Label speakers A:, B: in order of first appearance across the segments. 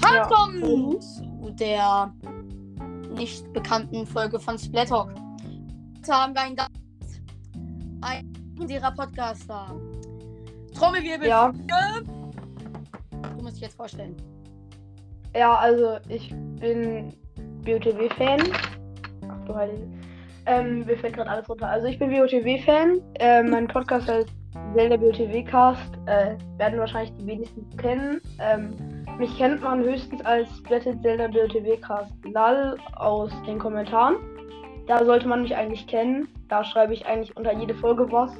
A: Willkommen zu der nicht bekannten Folge von Splattalk. Heute haben wir einen Gast, ein ihrer Podcaster. Trommelwirbel.
B: Ja.
A: Du musst dich jetzt vorstellen.
B: Ja, also ich bin BOTW-Fan. Ach du Heilige. Ähm, mir fällt gerade alles runter. Also ich bin BOTW-Fan. Äh, mein Podcast heißt Zelda BOTW-Cast. Äh, werden wahrscheinlich die wenigsten kennen. Ähm, mich kennt man höchstens als Splatted Zelda BOTW-Cast Lal aus den Kommentaren. Da sollte man mich eigentlich kennen. Da schreibe ich eigentlich unter jede Folge was.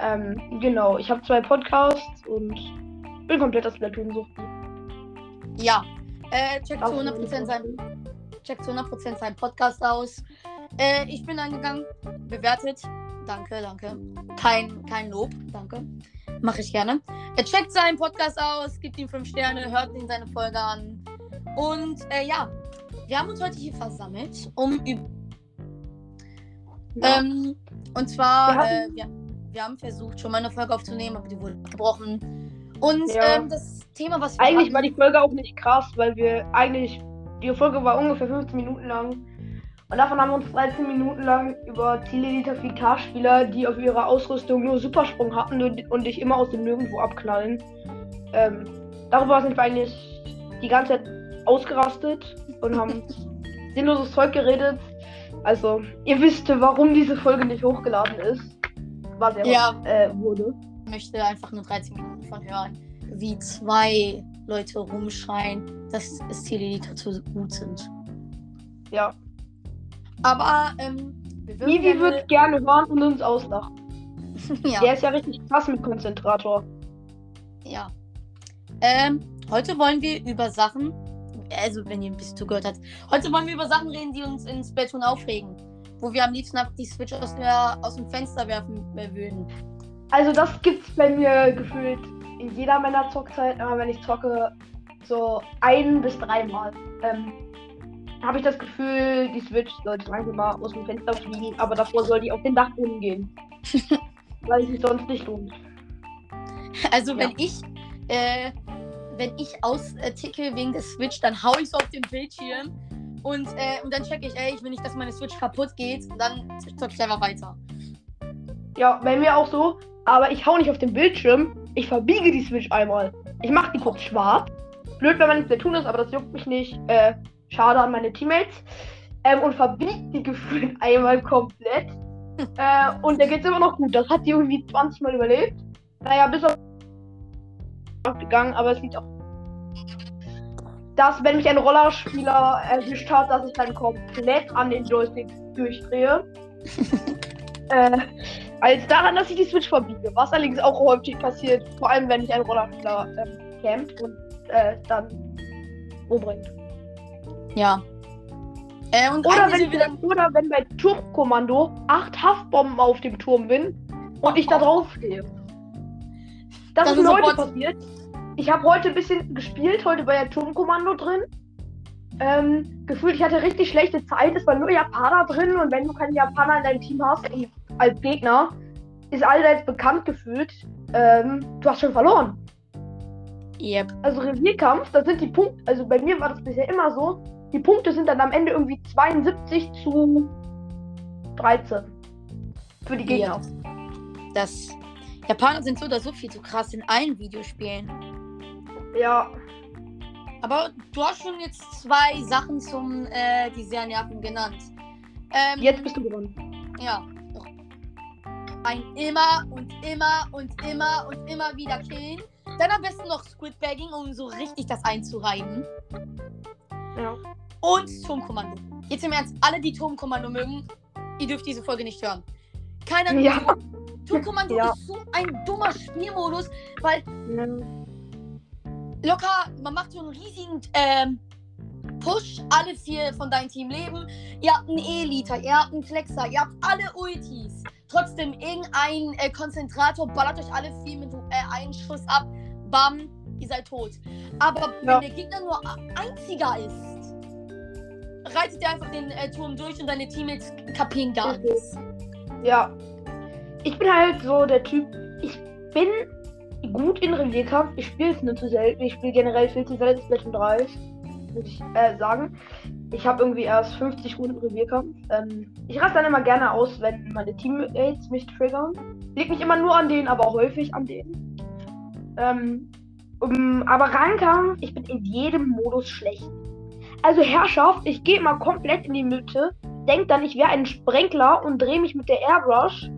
B: Ähm, genau, ich habe zwei Podcasts und bin komplett das Splatoon-Sucht.
A: Ja. Äh, check zu
B: Auch
A: 100% sein, check zu 100% seinen Podcast aus. Äh, ich bin angegangen, bewertet. Danke, danke. Kein, kein Lob, danke. Mache ich gerne. Er checkt seinen Podcast aus, gibt ihm 5 Sterne, hört ihn seine Folge an. Und äh, ja, wir haben uns heute hier versammelt, um über.
B: Ja.
A: Ähm, und zwar,
B: Wir
A: äh, wir, wir haben versucht, schon mal eine Folge aufzunehmen, aber die wurde abgebrochen. Und
B: Ja.
A: ähm, das Thema, was wir
B: Eigentlich
A: hatten-
B: war die Folge auch nicht krass, weil wir eigentlich. Die Folge war ungefähr 15 Minuten lang. Und davon haben wir uns 13 Minuten lang über Zieleliter Gitarspieler, die auf ihrer Ausrüstung nur Supersprung hatten und, dich immer aus dem Nirgendwo abknallen. Ähm, darüber sind wir eigentlich die ganze Zeit ausgerastet und haben sinnloses Zeug geredet. Also, ihr wisst, warum diese Folge nicht hochgeladen ist. Was ja, äh, wurde.
A: möchte einfach nur 13 Minuten von hören, wie zwei Leute rumschreien, dass es Zieleliter zu gut sind.
B: Ja.
A: Aber, ähm, wir würden gerne-
B: wird gerne hören und uns auslachen.
A: ja,
B: Der ist ja richtig krass mit Konzentrator.
A: ja. Ähm, heute wollen wir über Sachen, also wenn ihr ein bisschen zugehört habt, heute wollen wir über Sachen reden, die uns ins Splatoon aufregen. Wo wir am liebsten einfach die Switch aus, der, aus dem Fenster werfen äh, würden.
B: Also das gibt's bei mir gefühlt in jeder meiner Zockzeit, aber wenn ich zocke, so ein bis dreimal. Ähm, habe ich das Gefühl, die Switch sollte langsam mal aus dem Fenster fliegen, aber davor soll die auf den Dachboden gehen. weil sie sonst nicht lohnt.
A: Also
B: Ja.
A: wenn ich, äh, wenn ich austicke wegen der Switch, dann hau ich so auf den Bildschirm und, äh, und dann check ich, ey, ich will nicht, dass meine Switch kaputt geht und dann zock ich einfach weiter.
B: Ja, bei mir auch so, aber ich hau nicht auf den Bildschirm, ich verbiege die Switch einmal. Ich mach die kurz schwarz. Blöd, wenn man nicht tun ist, aber das juckt mich nicht. Äh, schade an meine Teammates. Ähm, und verbiegt die gefühlt einmal komplett. äh, und der geht's immer noch gut. Das hat die irgendwie 20 Mal überlebt. Naja, bis auf gegangen, aber es liegt auch. Dass, wenn mich ein Rollerspieler erwischt hat, dass ich dann komplett an den Joystick durchdrehe. äh, als daran, dass ich die Switch verbiege. Was allerdings auch häufig passiert, vor allem wenn mich ein Rollerspieler ähm, campt und äh, dann umbringt.
A: Ja. Äh, und
B: Oder wenn,
A: dann,
B: oder wenn bei Turmkommando acht Haftbomben auf dem Turm bin und ich da drauf stehe. Das,
A: Das
B: ist mir heute passiert. Ich habe heute ein bisschen gespielt, heute bei der Turmkommando drin. Ähm, gefühlt, ich hatte richtig schlechte Zeit. Es waren nur Japaner drin und wenn du keine Japaner in deinem Team hast, als Gegner, ist allseits bekannt gefühlt, ähm, du hast schon verloren.
A: yep.
B: Also Revierkampf, da sind die Punkte, also bei mir war das bisher immer so, die Punkte sind dann am Ende irgendwie 72 zu 13. Für die Gegner.
A: Das. Japaner sind so oder so viel zu krass in allen Videospielen.
B: Ja.
A: Aber du hast schon jetzt zwei Sachen zum, äh, die sehr nerven genannt. Ähm,
B: Jetzt bist du dran.
A: Ja. Ein immer und immer und immer und immer wieder killen. Dann am besten noch Squidbagging, um so richtig das einzureiben.
B: Ja.
A: Und Turmkommando. Jetzt im Ernst, alle, die Turmkommando mögen, ihr dürft diese Folge nicht hören. Keiner
B: Ja.
A: Turmkommando
B: Ja.
A: ist so ein dummer Spielmodus, weil locker, man macht so einen riesigen ähm, Push, alle vier von deinem Team leben. Ihr habt einen Eliter, ihr habt einen Flexer, ihr habt alle Ultis. Trotzdem, irgendein äh, Konzentrator ballert euch alle vier mit äh, einem Schuss ab. Bam, ihr seid tot. Aber
B: Ja.
A: wenn der Gegner nur einziger ist, reitet ihr einfach den äh, Turm durch und deine Teammates kapieren gar nichts.
B: Ja. Ich bin halt so der Typ, ich bin gut in Revierkampf. Ich spiele es nur zu selten. Ich spiele generell viel zu selten Splatoon 3. Ich äh, sagen. Ich habe irgendwie erst 50 Runden Revierkampf. Ähm, ich raste dann immer gerne aus, wenn meine Teammates mich triggern. Leg mich immer nur an denen, aber häufig an denen. Ähm, um, aber Rangkampf, ich bin in jedem Modus schlecht. Also Herrschaft, ich gehe immer komplett in die Mitte, denk dann, ich wäre ein Sprenkler und drehe mich mit der Airbrush.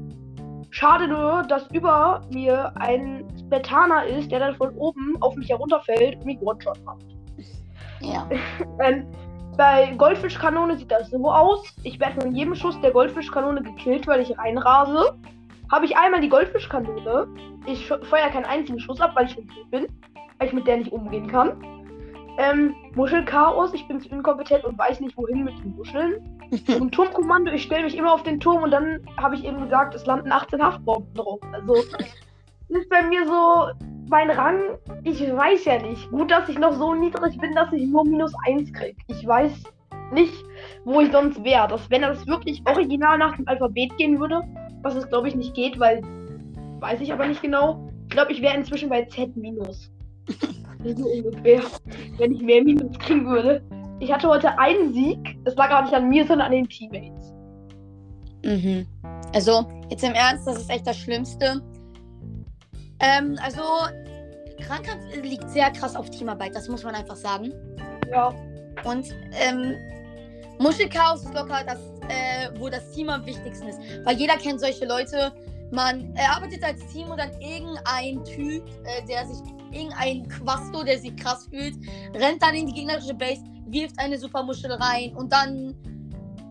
B: Schade nur, dass über mir ein Spetana ist, der dann von oben auf mich herunterfällt und mich One-Shot macht.
A: Ja.
B: Ähm, bei Goldfischkanone sieht das so aus. Ich werde von jedem Schuss der Goldfischkanone gekillt, weil ich reinrase. Habe ich einmal die Goldfischkanone. Ich sch- feuer keinen einzigen Schuss ab, weil ich schon tot bin. Weil ich mit der nicht umgehen kann. Ähm, Muschelchaos. Ich bin zu inkompetent und weiß nicht, wohin mit den Muscheln. Und Turmkommando. Ich stelle mich immer auf den Turm und dann habe ich eben gesagt, es landen 18 Haftbomben drauf. Also, ist bei mir so mein Rang. Ich weiß ja nicht. Gut, dass ich noch so niedrig bin, dass ich nur minus 1 kriege. Ich weiß nicht, wo ich sonst wäre. Dass, wenn das wirklich original nach dem Alphabet gehen würde, was es glaube ich nicht geht, weil weiß ich aber nicht genau. Ich glaube, ich wäre inzwischen bei Z minus. Das ist so ungefähr, wenn ich mehr Minus kriegen würde. Ich hatte heute einen Sieg. Das lag aber nicht an mir, sondern an den Teammates.
A: Mhm. Also, jetzt im Ernst, das ist echt das Schlimmste. Ähm, also, Krankheit liegt sehr krass auf Teamarbeit, das muss man einfach sagen.
B: Ja.
A: Und ähm, Muschelchaos ist locker das, äh, wo das Team am wichtigsten ist. Weil jeder kennt solche Leute. Man äh, arbeitet als Team und dann irgendein Typ, äh, der sich, irgendein Quasto, der sich krass fühlt, rennt dann in die gegnerische Base, wirft eine Supermuschel rein und dann,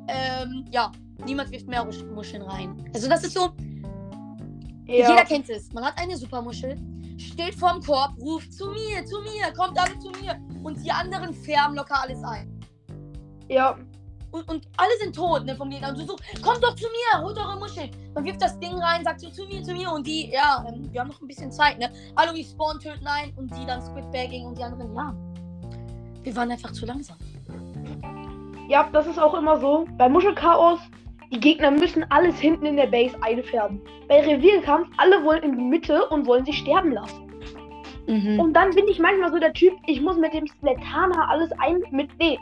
A: ähm, ja, niemand wirft mehr Musch- Muscheln rein. Also das ist so,
B: Ja.
A: jeder kennt es. Man hat eine Supermuschel, steht vorm Korb, ruft zu mir, zu mir, kommt alle zu mir. Und die anderen färben locker alles ein.
B: ja.
A: Und, und alle sind tot, ne, vom Gegner. Und du so, kommt doch zu mir, holt eure Muscheln. Man wirft das Ding rein, sagt so, zu mir, zu mir. Und die, ja, ähm, wir haben noch ein bisschen Zeit, ne. Hallo, ich spawn, töten ein. Und die dann Squidbagging und die anderen, ja. Wir waren einfach zu langsam.
B: Ja, das ist auch immer so. Bei Muschelchaos, die Gegner müssen alles hinten in der Base einfärben. Bei Revierkampf, alle wollen in die Mitte und wollen sie sterben lassen.
A: Mhm.
B: Und dann bin ich manchmal so der Typ, ich muss mit dem Splatana alles ein. mit. Nee.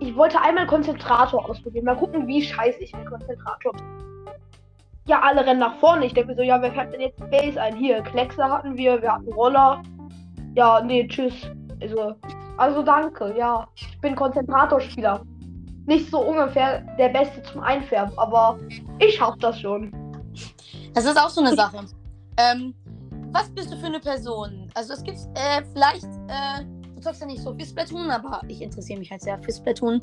B: Ich wollte einmal Konzentrator ausprobieren. Mal gucken, wie scheiße ich mit Konzentrator. Ja, alle rennen nach vorne. Ich denke mir so, ja, wer fährt denn jetzt Base ein? Hier, Kleckser hatten wir, wir hatten Roller. Ja, nee, tschüss. Also, also danke, ja. Ich bin Konzentratorspieler. Nicht so ungefähr der Beste zum Einfärben, aber ich schaff das schon.
A: Das ist auch so eine Sache. Ähm, was bist du für eine Person? Also es gibt äh, vielleicht, äh, du zockst ja nicht so viel Splatoon, aber ich interessiere mich halt sehr für Splatoon.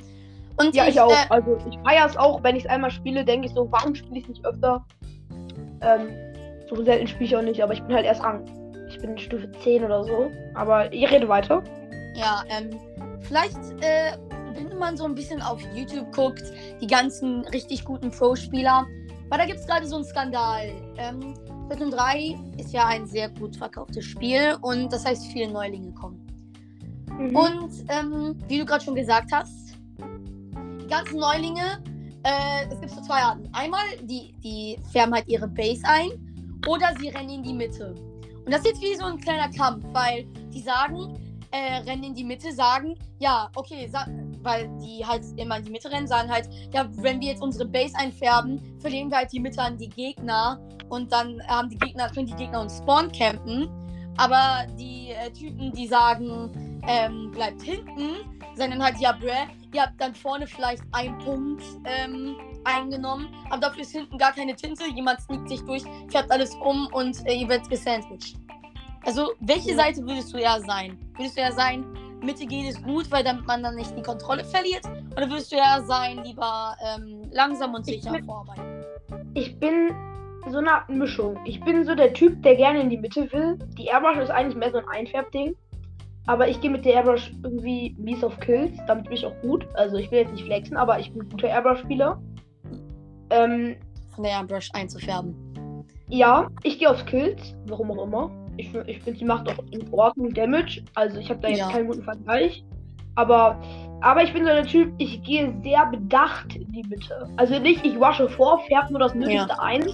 A: Und
B: Ja, ich auch.
A: Äh,
B: Also ich feiere es auch, wenn ich es einmal spiele, denke ich so, warum spiele ich es nicht öfter? Ähm, so selten spiele ich auch nicht, aber ich bin halt erst Rang. Ich bin Stufe 10 oder so. Aber ihr redet weiter.
A: ja, ähm, vielleicht, äh, wenn man so ein bisschen auf YouTube guckt, die ganzen richtig guten Pro-Spieler, weil da gibt es gerade so einen Skandal. Ähm, Splatoon 3 ist ja ein sehr gut verkauftes Spiel und das heißt, viele Neulinge kommen.
B: Mhm.
A: Und ähm, wie du gerade schon gesagt hast, die ganzen Neulinge, äh, es gibt so zwei Arten. Einmal, die, die färben halt ihre Base ein oder sie rennen in die Mitte. Und das ist jetzt wie so ein kleiner Kampf, weil die sagen, äh, rennen in die Mitte, sagen, ja, okay, sa weil die halt immer in die Mitte rennen, sagen halt, ja, wenn wir jetzt unsere Base einfärben, verlieren wir halt die Mitte an die Gegner und dann haben die Gegner, können die Gegner uns spawn campen. Aber die äh, Typen, die sagen, ähm, bleibt hinten, sagen dann halt, ja, bruh, ihr habt dann vorne vielleicht einen Punkt ähm, eingenommen, aber dafür ist hinten gar keine Tinte, jemand sneakt sich durch, färbt alles um und äh, ihr werdet gesandwiched. Also, welche. Seite würdest du eher sein? Würdest du eher sein, Mitte geht es gut, weil damit man dann nicht die Kontrolle verliert? Oder würdest du eher sein, lieber ähm, langsam und
B: Ich
A: sicher
B: bin-
A: vorarbeiten?
B: Ich bin so eine Mischung. Ich bin so der Typ, der gerne in die Mitte will. Die Airbrush ist eigentlich mehr so ein Einfärbding. Aber ich gehe mit der Airbrush irgendwie mies auf Kills. Damit bin ich auch gut. Also ich will jetzt nicht flexen, aber ich bin ein guter Airbrush-Spieler. Ähm,
A: Von der Airbrush einzufärben.
B: Ja, ich gehe auf Kills, warum auch immer. Ich, ich finde, sie macht auch in Ordnung Damage. Also ich habe da jetzt
A: Ja.
B: keinen guten Vergleich. Aber, aber ich bin so der Typ, ich gehe sehr bedacht in die Mitte. Also nicht, ich wasche vor, färbe nur das Nötigste
A: Ja.
B: ein,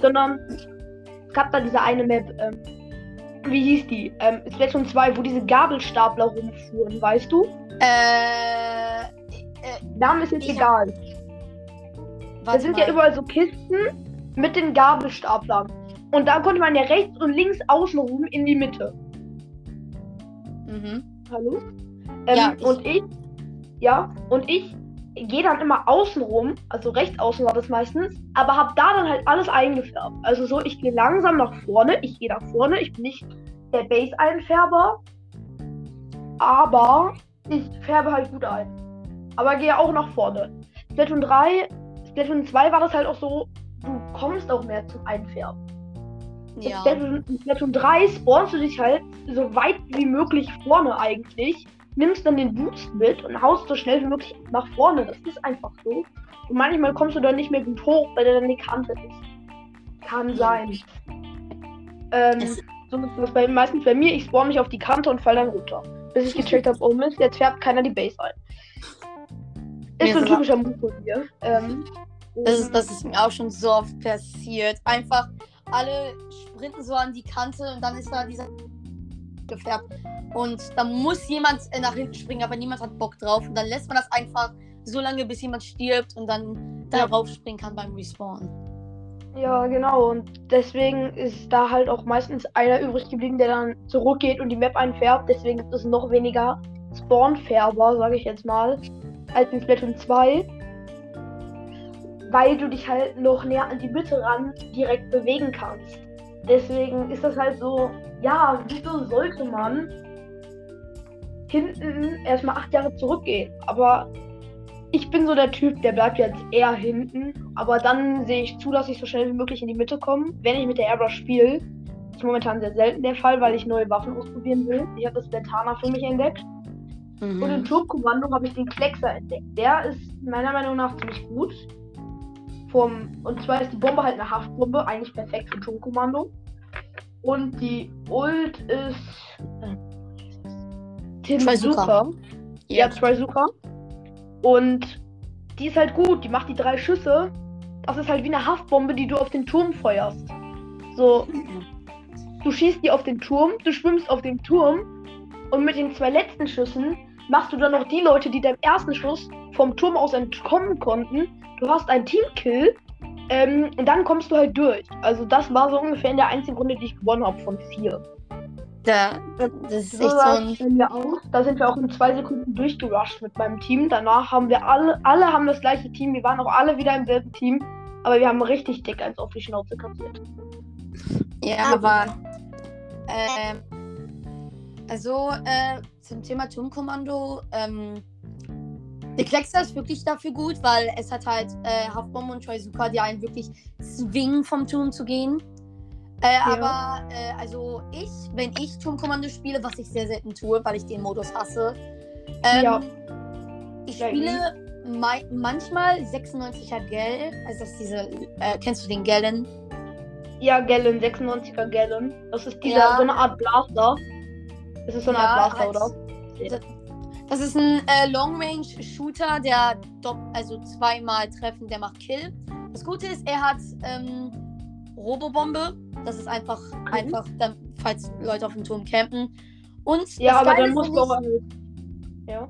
B: sondern es gab da diese eine Map, ähm, wie hieß die? Ähm, Splatoon 2, wo diese Gabelstapler rumfuhren, weißt du?
A: Äh, äh,
B: Name ist jetzt egal. Da
A: warte
B: sind
A: mal.
B: ja überall so Kisten mit den Gabelstaplern. Und da konnte man ja rechts und links außenrum in die Mitte.
A: Mhm.
B: Hallo? Ähm,
A: Ja, ich-
B: und ich, ja, und ich gehe dann immer außen rum, also rechts außen war das meistens, aber habe da dann halt alles eingefärbt. Also so, ich gehe langsam nach vorne, ich gehe nach vorne, ich bin nicht der Base-Einfärber, aber ich färbe halt gut ein. Aber gehe auch nach vorne. Splatoon 3, Splatoon 2 war das halt auch so, du kommst auch mehr zum Einfärben. In
A: Ja.
B: Splatoon, in Splatoon 3 spawnst du dich halt so weit wie möglich vorne eigentlich, nimmst dann den Boost mit und haust so schnell wie möglich nach vorne. Das ist einfach so. Und manchmal kommst du dann nicht mehr gut hoch, weil da dann die Kante ist. Kann sein. Ähm,
A: Es-
B: so ist das bei, meistens bei mir. Ich spawn mich auf die Kante und fall dann runter. Bis ich gecheckt habe, oh Mist, jetzt färbt keiner die Base ein. Ist so ein typischer Move von mir. Ähm,
A: Das ist, das ist mir auch schon so oft passiert. Einfach alle sprinten so an die Kante und dann ist da dieser gefärbt. Und da muss jemand nach hinten springen, aber niemand hat Bock drauf. Und dann lässt man das einfach so lange, bis jemand stirbt und dann
B: Ja.
A: darauf springen kann beim Respawn.
B: Ja, genau. Und deswegen ist da halt auch meistens einer übrig geblieben, der dann zurückgeht und die Map einfärbt. Deswegen gibt es noch weniger Spawnfärber, sage ich jetzt mal, als in Splatoon 2. Weil du dich halt noch näher an die Mitte ran direkt bewegen kannst. Deswegen ist das halt so, ja, wieso sollte man hinten erstmal acht Jahre zurückgehen? Aber ich bin so der Typ, der bleibt jetzt eher hinten. Aber dann sehe ich zu, dass ich so schnell wie möglich in die Mitte komme, wenn ich mit der Airbrush spiele. Das ist momentan sehr selten der Fall, weil ich neue Waffen ausprobieren will. Ich habe das Ventana für mich entdeckt. Und im
A: Mhm.
B: Turmkommando habe ich den Kleckser entdeckt. Der ist meiner Meinung nach ziemlich gut. Vom, und zwar ist die Bombe halt eine Haftbombe, eigentlich perfekt für Turmkommando. Und die Ult ist. Äh,
A: Trizuka.
B: Tinsuka. Ja, Trizuka. Und die ist halt gut. Die macht die drei Schüsse. Das ist halt wie eine Haftbombe, die du auf den Turm feuerst. So, du schießt die auf den Turm, du schwimmst auf den Turm und mit den zwei letzten Schüssen machst du dann noch die Leute, die beim ersten Schuss vom Turm aus entkommen konnten. Du hast einen Teamkill ähm, und dann kommst du halt durch. Also das war so ungefähr in der einzigen Runde, die ich gewonnen habe von vier.
A: Da, das ist
B: So
A: echt so ein.
B: aus. Da sind wir auch in zwei Sekunden durchgerusht mit meinem Team. Danach haben wir alle, alle haben das gleiche Team. Wir waren auch alle wieder im selben Team. Aber wir haben richtig dick eins auf die Schnauze kassiert.
A: Ja, aber. Ähm, also, äh, zum Thema Turmkommando. Ähm, der Kleckser ist wirklich dafür gut, weil es hat halt äh, und Trizuka, die einen wirklich zwingen, vom Turm zu gehen. Äh, Aber, äh, also ich, wenn ich Turmkommando spiele, was ich sehr selten tue, weil ich den Modus hasse, ähm,
B: Ja.
A: ich
B: Ja,
A: spiele mei- manchmal 96er Gell, also das ist diese, äh, kennst du den Gellen?
B: Ja, Gallon, 96er Gallon. Das ist dieser,
A: Ja.
B: so eine Art Blaster. Das ist so eine
A: Ja,
B: Art Blaster,
A: als-
B: oder?
A: Das ist ein äh, Long-Range-Shooter, der also zweimal treffen, der macht Kill. Das Gute ist, er hat ähm, Robobombe. Das ist einfach, einfach, dann, falls Leute auf dem Turm campen. Und
B: Ja, aber
A: Geile
B: dann musst
A: finde
B: du auch. Ja.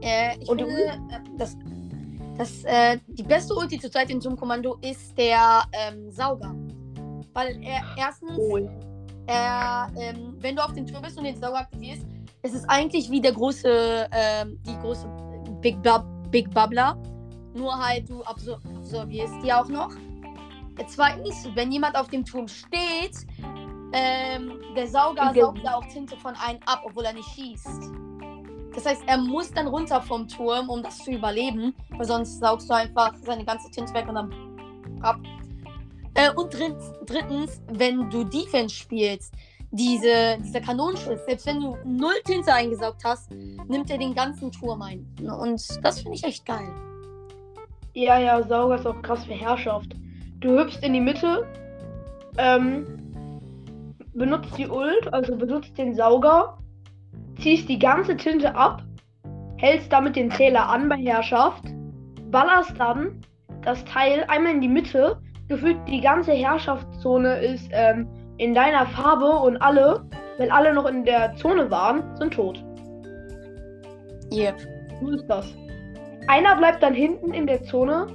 A: ich, äh, ich
B: Und die
A: finde, äh, das, das, äh, die beste Ulti zurzeit in Turmkommando ist der ähm, Sauger. Weil er erstens
B: Cool.
A: Er, ähm, wenn du auf dem Turm bist und den Sauger aktivierst, ist es eigentlich wie der große, ähm, die große Big, Bub Big Bubbler. Nur halt, du absor absorbierst die auch noch. Äh, Zweitens, wenn jemand auf dem Turm steht, ähm, der Sauger
B: Okay.
A: saugt da auch Tinte von einem ab, obwohl er nicht schießt. Das heißt, er muss dann runter vom Turm, um das zu überleben, weil sonst saugst du einfach seine ganze Tinte weg und dann ab. Äh, und drittens, drittens, wenn du Defense spielst, diese, dieser Kanonenschuss, selbst wenn du null Tinte eingesaugt hast, nimmt er den ganzen Turm ein. Und das finde ich echt geil.
B: Ja, ja, Sauger ist auch krass für Herrschaft. Du hüpfst in die Mitte, ähm, benutzt die Ult, also benutzt den Sauger, ziehst die ganze Tinte ab, hältst damit den Zähler an bei Herrschaft, ballerst dann das Teil einmal in die Mitte. Gefühlt die ganze Herrschaftszone ist ähm, in deiner Farbe und alle, wenn alle noch in der Zone waren, sind tot.
A: Yep.
B: So ist das. Einer bleibt dann hinten in der Zone,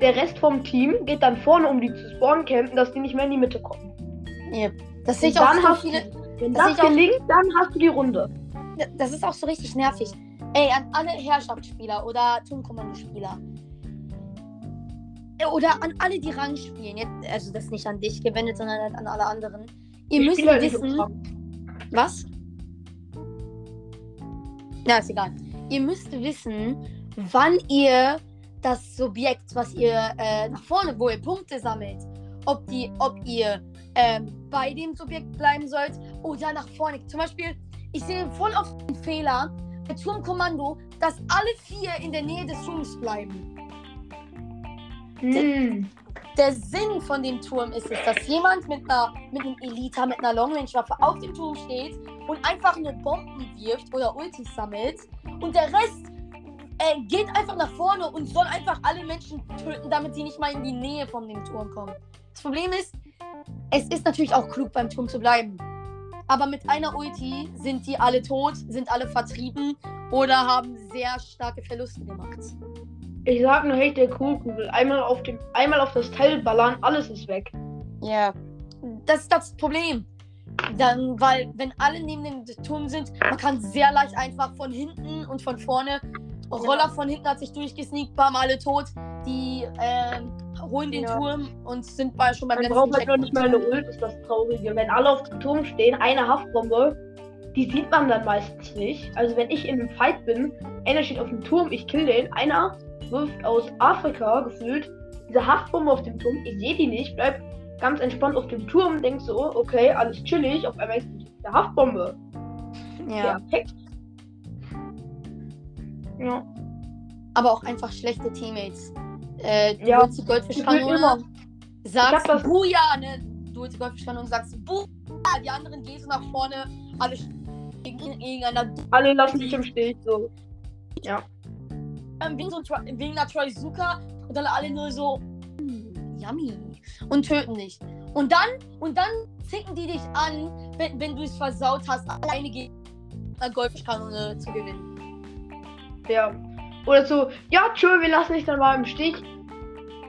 B: der Rest vom Team geht dann vorne, um die zu spawnen campen, dass die nicht mehr in die Mitte kommen.
A: Yep. Das sehe ich auch so viele.
B: wenn
A: das
B: das,
A: ich auch-
B: gelingt, dann hast du die Runde.
A: Das ist auch so richtig nervig. Ey, an alle Herrschaftsspieler oder Turmkommandospieler. Äh, Oder an alle, die Rang spielen. Jetzt, also das ist nicht an dich gewendet, sondern halt an alle anderen. Ihr
B: Ich
A: müsst
B: halt
A: wissen. Was? Na, ist egal. Ihr müsst wissen, wann ihr das Subjekt, was ihr äh, nach vorne, wo ihr Punkte sammelt, ob, die, ob ihr ähm, bei dem Subjekt bleiben sollt oder nach vorne. Zum Beispiel, ich sehe voll oft den Fehler bei Turmkommando, dass alle vier in der Nähe des Turms bleiben.
B: Hm.
A: Der Sinn von dem Turm ist es, dass jemand mit einer mit einem Elita, mit einer Long Range Waffe auf dem Turm steht und einfach nur Bomben wirft oder Ultis sammelt und der Rest äh, geht einfach nach vorne und soll einfach alle Menschen töten, damit sie nicht mal in die Nähe von dem Turm kommen. Das Problem ist, es ist natürlich auch klug beim Turm zu bleiben. Aber mit einer Ulti sind die alle tot, sind alle vertrieben oder haben sehr starke Verluste gemacht.
B: Ich sag nur, hey, der Kohlkugel. Einmal auf dem, einmal auf das Teil ballern, alles ist weg.
A: Ja. Das ist das Problem. Dann, weil, wenn alle neben dem Turm sind, man kann sehr leicht einfach von hinten und von vorne. Roller von hinten hat sich durchgesneakt, bam, alle tot. Die ähm, holen den
B: Ja.
A: Turm und sind bei, schon beim
B: Man
A: letzten
B: braucht halt noch nicht mal eine Ult, ist das Traurige. Wenn alle auf dem Turm stehen, eine Haftbombe, die sieht man dann meistens nicht. Also wenn ich in einem Fight bin, einer steht auf dem Turm, ich kill den, einer wirft aus Afrika gefühlt diese Haftbombe auf dem Turm, ich sehe die nicht, bleib ganz entspannt auf dem Turm, denk so, okay, alles chillig, auf einmal ist eine Haftbombe.
A: Ja.
B: Perfekt. Ja.
A: Aber auch einfach schlechte Teammates. Äh, du
B: Ja.
A: holst die Goldfischkanone, sagst Buja, ne? Du holst die Goldfischkanone und sagst Buja, die anderen gehst du nach vorne, alle gegen gegeneinander
B: Alle lassen dich im Stich, so.
A: Ähm, wegen, so, wegen einer Troizuka und dann alle nur so "Mm, yummy und töten dich. Und dann und dann zicken die dich an, wenn, wenn du es versaut hast, alleine gegen eine Golfkanone zu gewinnen.
B: Ja. Oder so, ja, tschö, wir lassen dich dann mal im Stich.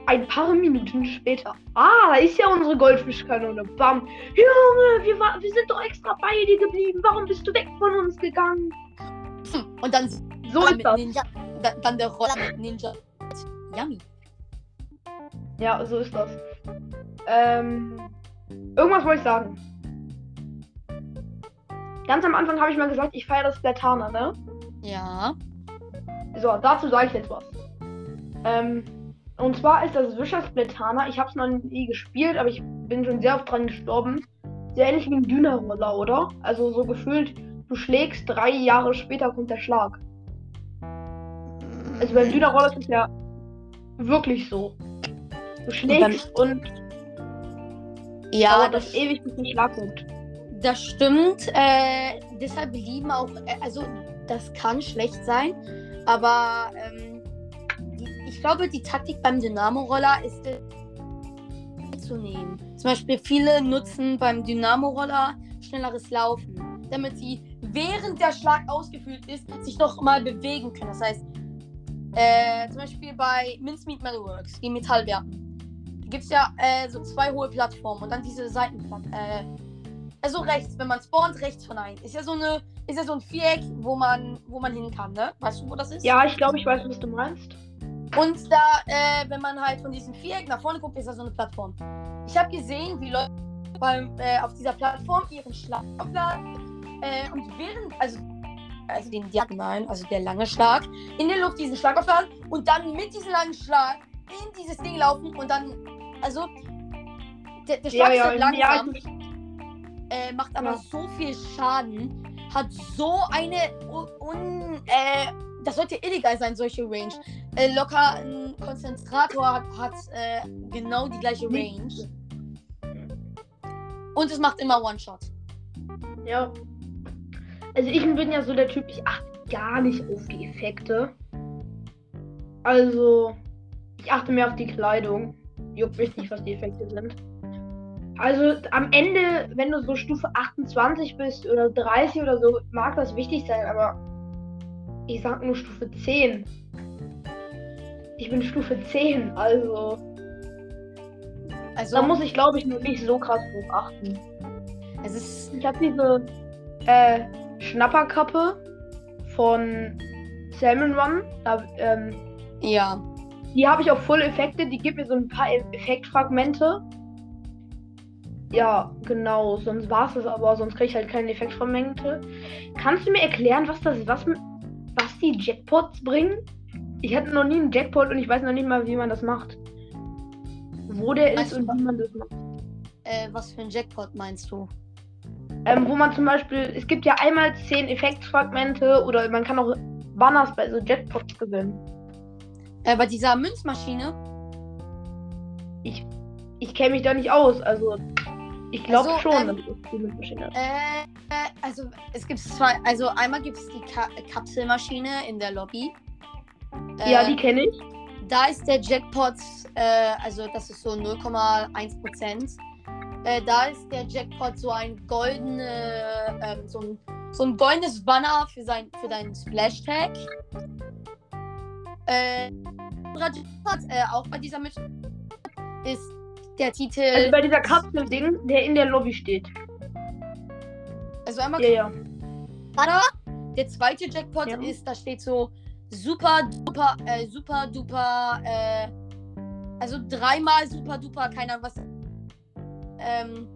B: Ein paar Minuten später. Ah, ist ja unsere Goldfischkanone. Bam. Junge, wir, war, wir sind doch extra bei dir geblieben. Warum bist du weg von uns gegangen?
A: Hm, Und dann
B: So ist das.
A: Dann der Roller Ninja. Yummy.
B: Ja, so ist das. Ähm, irgendwas wollte ich sagen. Ganz am Anfang habe ich mal gesagt, ich feiere das Splatana, ne?
A: Ja.
B: So, dazu sage ich jetzt was. Ähm, und zwar ist das Wischer Splatana. Ich habe es noch nie gespielt, aber ich bin schon sehr oft dran gestorben. Sehr ähnlich wie ein Dünner-Roller, oder? Also so gefühlt, du schlägst, drei Jahre später kommt der Schlag. Also beim Dünner-Roller ist es ja wirklich so. Du schlägst und,
A: Ja,
B: dauert
A: das
B: das ewig, bis der Schlag kommt.
A: Das stimmt. Äh, deshalb lieben auch, äh, also das kann schlecht sein, aber ähm, die, ich glaube, die Taktik beim Dynamo-Roller ist äh, zu nehmen. Zum Beispiel viele nutzen beim Dynamo-Roller schnelleres Laufen, damit sie während der Schlag ausgeführt ist, sich noch mal bewegen können. Das heißt, äh, zum Beispiel bei Mincemeat Metalworks, die Metallwerken, da gibt es ja äh, so zwei hohe Plattformen und dann diese Seitenplatten. Äh, also rechts, wenn man spawnt, rechts von einem. Ist ja so eine, ist ja so ein Viereck, wo man, wo man hin kann, ne? Weißt du, wo das ist?
B: Ja, ich glaube, ich weiß, was du meinst.
A: Und da, äh, wenn man halt von diesem Viereck nach vorne guckt, ist da so eine Plattform. Ich habe gesehen, wie Leute beim, äh, auf dieser Plattform ihren Schlag aufladen. Äh, und während, also, also den diagonalen, also der lange Schlag, in der Luft diesen Schlag aufladen und dann mit diesem langen Schlag in dieses Ding laufen und dann, also, der, der Schlag
B: Ja,
A: ist
B: ja,
A: halt langsam.
B: ja,
A: äh, macht aber
B: Ja.
A: so viel Schaden, hat so eine un, äh, das sollte illegal sein, solche Range. Äh, locker ein Konzentrator hat, hat äh, genau die gleiche Range. Und es macht immer One-Shot.
B: Ja. Also ich bin ja so der Typ, ich achte gar nicht auf die Effekte. Also, ich achte mehr auf die Kleidung. Juckt mich nicht, was die Effekte sind. Also am Ende, wenn du so Stufe 28 bist oder 30 oder so, mag das wichtig sein, aber ich sag nur Stufe 10. Ich bin Stufe 10, also. Also. Da muss ich glaube ich nur nicht so krass drauf achten. Es ist. Ich habe diese äh, Schnapperkappe von Salmon Run. Da, ähm,
A: ja.
B: Die habe ich auf Full Effekte. Die gibt mir so ein paar Effektfragmente. Ja, genau. Sonst war es das aber. Sonst kriege ich halt keine Effektfragmente. Kannst du mir erklären, was das, was, was die Jackpots bringen? Ich hatte noch nie einen Jackpot und ich weiß noch nicht mal, wie man das macht. Wo der weißt ist und wie man das macht.
A: Äh, was für ein Jackpot meinst du?
B: Ähm, wo man zum Beispiel, es gibt ja einmal 10 Effektfragmente oder man kann auch Banners bei so Jackpots gewinnen.
A: Äh, bei dieser Münzmaschine?
B: Ich, ich kenne mich da nicht aus, also ich glaube also, schon, ähm, dass es die Münzmaschine ist.
A: Äh, also es gibt zwei, also einmal gibt es die Ka Kapselmaschine in der Lobby.
B: Äh, ja, die kenne ich.
A: Da ist der Jackpot, äh, also das ist so 0,1 Prozent äh, da ist der Jackpot so ein goldene, ähm, so, ein, so ein goldenes Banner für, sein, für deinen Splash-Tag. Äh, Jackpot, äh, auch bei dieser Mission ist der Titel.
B: Also bei dieser Kapsel-Ding, der in der Lobby steht.
A: Also einmal.
B: Ja, ja.
A: Banner. Der zweite Jackpot ja. ist, da steht so super duper, äh, super duper, äh, also dreimal super duper, keine Ahnung was ähm,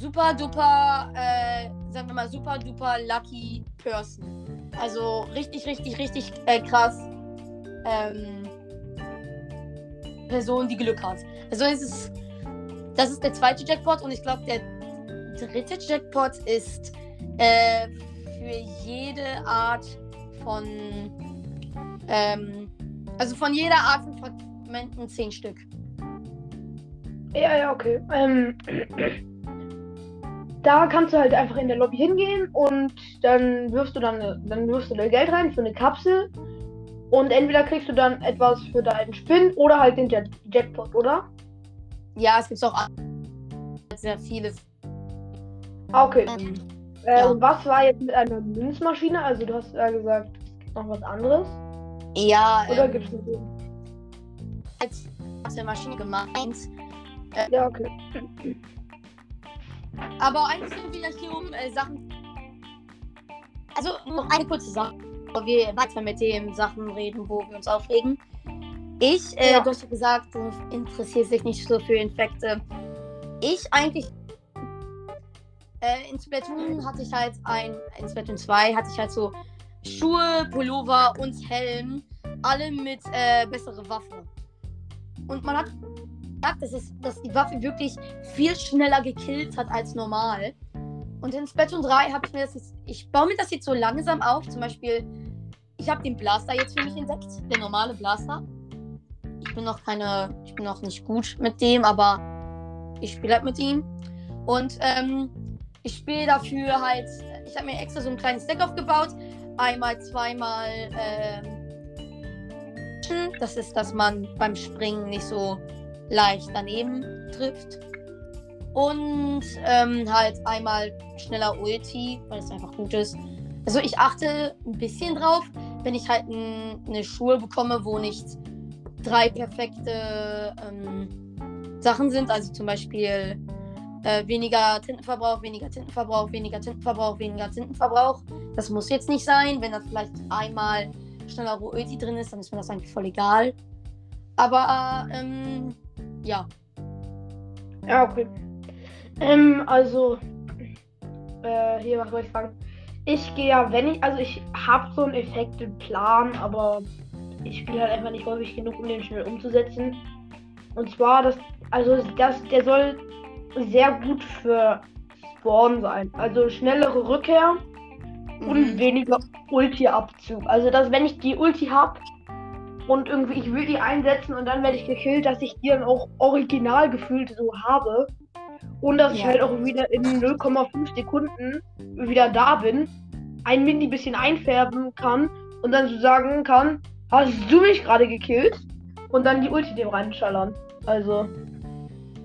A: super duper, äh, sagen wir mal, super duper lucky Person. Also richtig, richtig, richtig äh, krass. Ähm, Person, die Glück hat. Also es ist, das ist der zweite Jackpot und ich glaube, der dritte Jackpot ist äh, für jede Art von, ähm, also von jeder Art von Fragmenten 10 Stück.
B: Ja, ja, okay. Ähm, da kannst du halt einfach in der Lobby hingehen und dann wirfst du dann, dann wirfst du da Geld rein für eine Kapsel. Und entweder kriegst du dann etwas für deinen Spin oder halt den Jet Jackpot, oder?
A: Ja, es gibt auch sehr viele.
B: Ah, okay. Ähm, äh, ja. Und was war jetzt mit einer Münzmaschine? Also du hast ja gesagt, es gibt noch was anderes.
A: Ja.
B: Oder ähm, gibt es nicht?
A: Als Maschine gemeint
B: äh, ja, okay.
A: Aber eigentlich sind wir hier um äh, Sachen. Also noch eine kurze Sache, bevor wir weiter mit den Sachen reden, wo wir uns aufregen. Ich, äh, ja. du hast ja gesagt, du interessierst dich nicht so für Infekte. Ich eigentlich. Äh, in Splatoon hatte ich halt ein. In Splatoon 2 hatte ich halt so Schuhe, Pullover und Helm. Alle mit äh, bessere Waffen. Und man hat gesagt, dass, es, dass die Waffe wirklich viel schneller gekillt hat als normal. Und in Splatoon 3 habe ich mir das jetzt. Ich baue mir das jetzt so langsam auf. Zum Beispiel, ich habe den Blaster jetzt für mich entdeckt. Der normale Blaster. Ich bin noch keine. Ich bin noch nicht gut mit dem, aber ich spiele halt mit ihm. Und ähm, ich spiele dafür halt. Ich habe mir extra so ein kleines Deck aufgebaut. Einmal, zweimal. Ähm, das ist, dass man beim Springen nicht so leicht daneben trifft. Und ähm, halt einmal schneller Ulti, weil es einfach gut ist. Also ich achte ein bisschen drauf, wenn ich halt eine Schuhe bekomme, wo nicht drei perfekte ähm, Sachen sind. Also zum Beispiel äh, weniger Tintenverbrauch, weniger Tintenverbrauch, weniger Tintenverbrauch, weniger Tintenverbrauch. Das muss jetzt nicht sein. Wenn da vielleicht einmal schneller Ulti drin ist, dann ist mir das eigentlich voll egal. Aber ähm, ja.
B: Ja, okay. Ähm, also, äh, hier, was soll ich sagen? Ich gehe ja, wenn ich, also ich habe so einen Effekt im Plan, aber ich spiele halt einfach nicht häufig genug, um den schnell umzusetzen. Und zwar, das, also das, der soll sehr gut für Spawn sein. Also schnellere Rückkehr mhm. und weniger Ulti-Abzug. Also, dass wenn ich die Ulti habe, und irgendwie, ich will die einsetzen und dann werde ich gekillt, dass ich die dann auch original gefühlt so habe. Und dass ja. ich halt auch wieder in 0,5 Sekunden wieder da bin. ein Mini bisschen einfärben kann und dann so sagen kann, hast du mich gerade gekillt? Und dann die Ulti dem reinschallern. Also.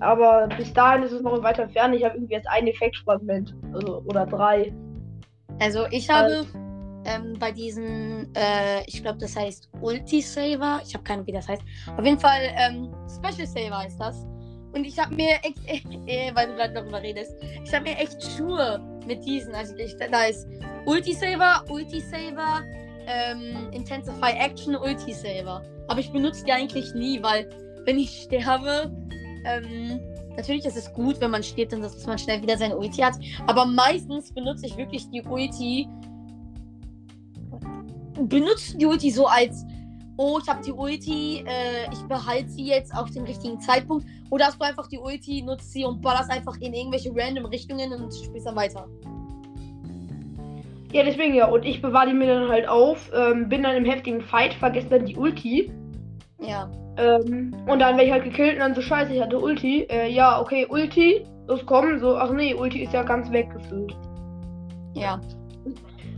B: Aber bis dahin ist es noch weiter entfernt. Ich habe irgendwie jetzt ein Effektfragment. Also, oder drei.
A: Also ich habe ähm, bei diesen, äh, ich glaube, das heißt Ulti-Saver. Ich habe keine Ahnung, wie das heißt. Auf jeden Fall, ähm, Special Saver heißt das. Und ich habe mir echt, äh, weil du gerade darüber redest, ich habe mir echt Schuhe mit diesen. Also ich, da ist Ulti-Saver, Ulti-Saver, ähm, Intensify Action, Ulti-Saver. Aber ich benutze die eigentlich nie, weil wenn ich sterbe, ähm, natürlich ist es gut, wenn man stirbt und dass man schnell wieder seine Ulti hat. Aber meistens benutze ich wirklich die Ulti. Benutze die Ulti so als, oh, ich habe die Ulti, äh, ich behalte sie jetzt auf den richtigen Zeitpunkt. Oder hast du einfach die Ulti, nutzt sie und ballerst einfach in irgendwelche random Richtungen und spielst dann weiter.
B: Ja, deswegen ja. Und ich bewahre die mir dann halt auf, ähm, bin dann im heftigen Fight, vergesse dann die Ulti.
A: Ja.
B: Ähm, und dann werde ich halt gekillt und dann so scheiße, ich hatte Ulti. Äh, ja, okay, Ulti, los kommen. So, ach nee, Ulti ist ja ganz weggefüllt.
A: Ja.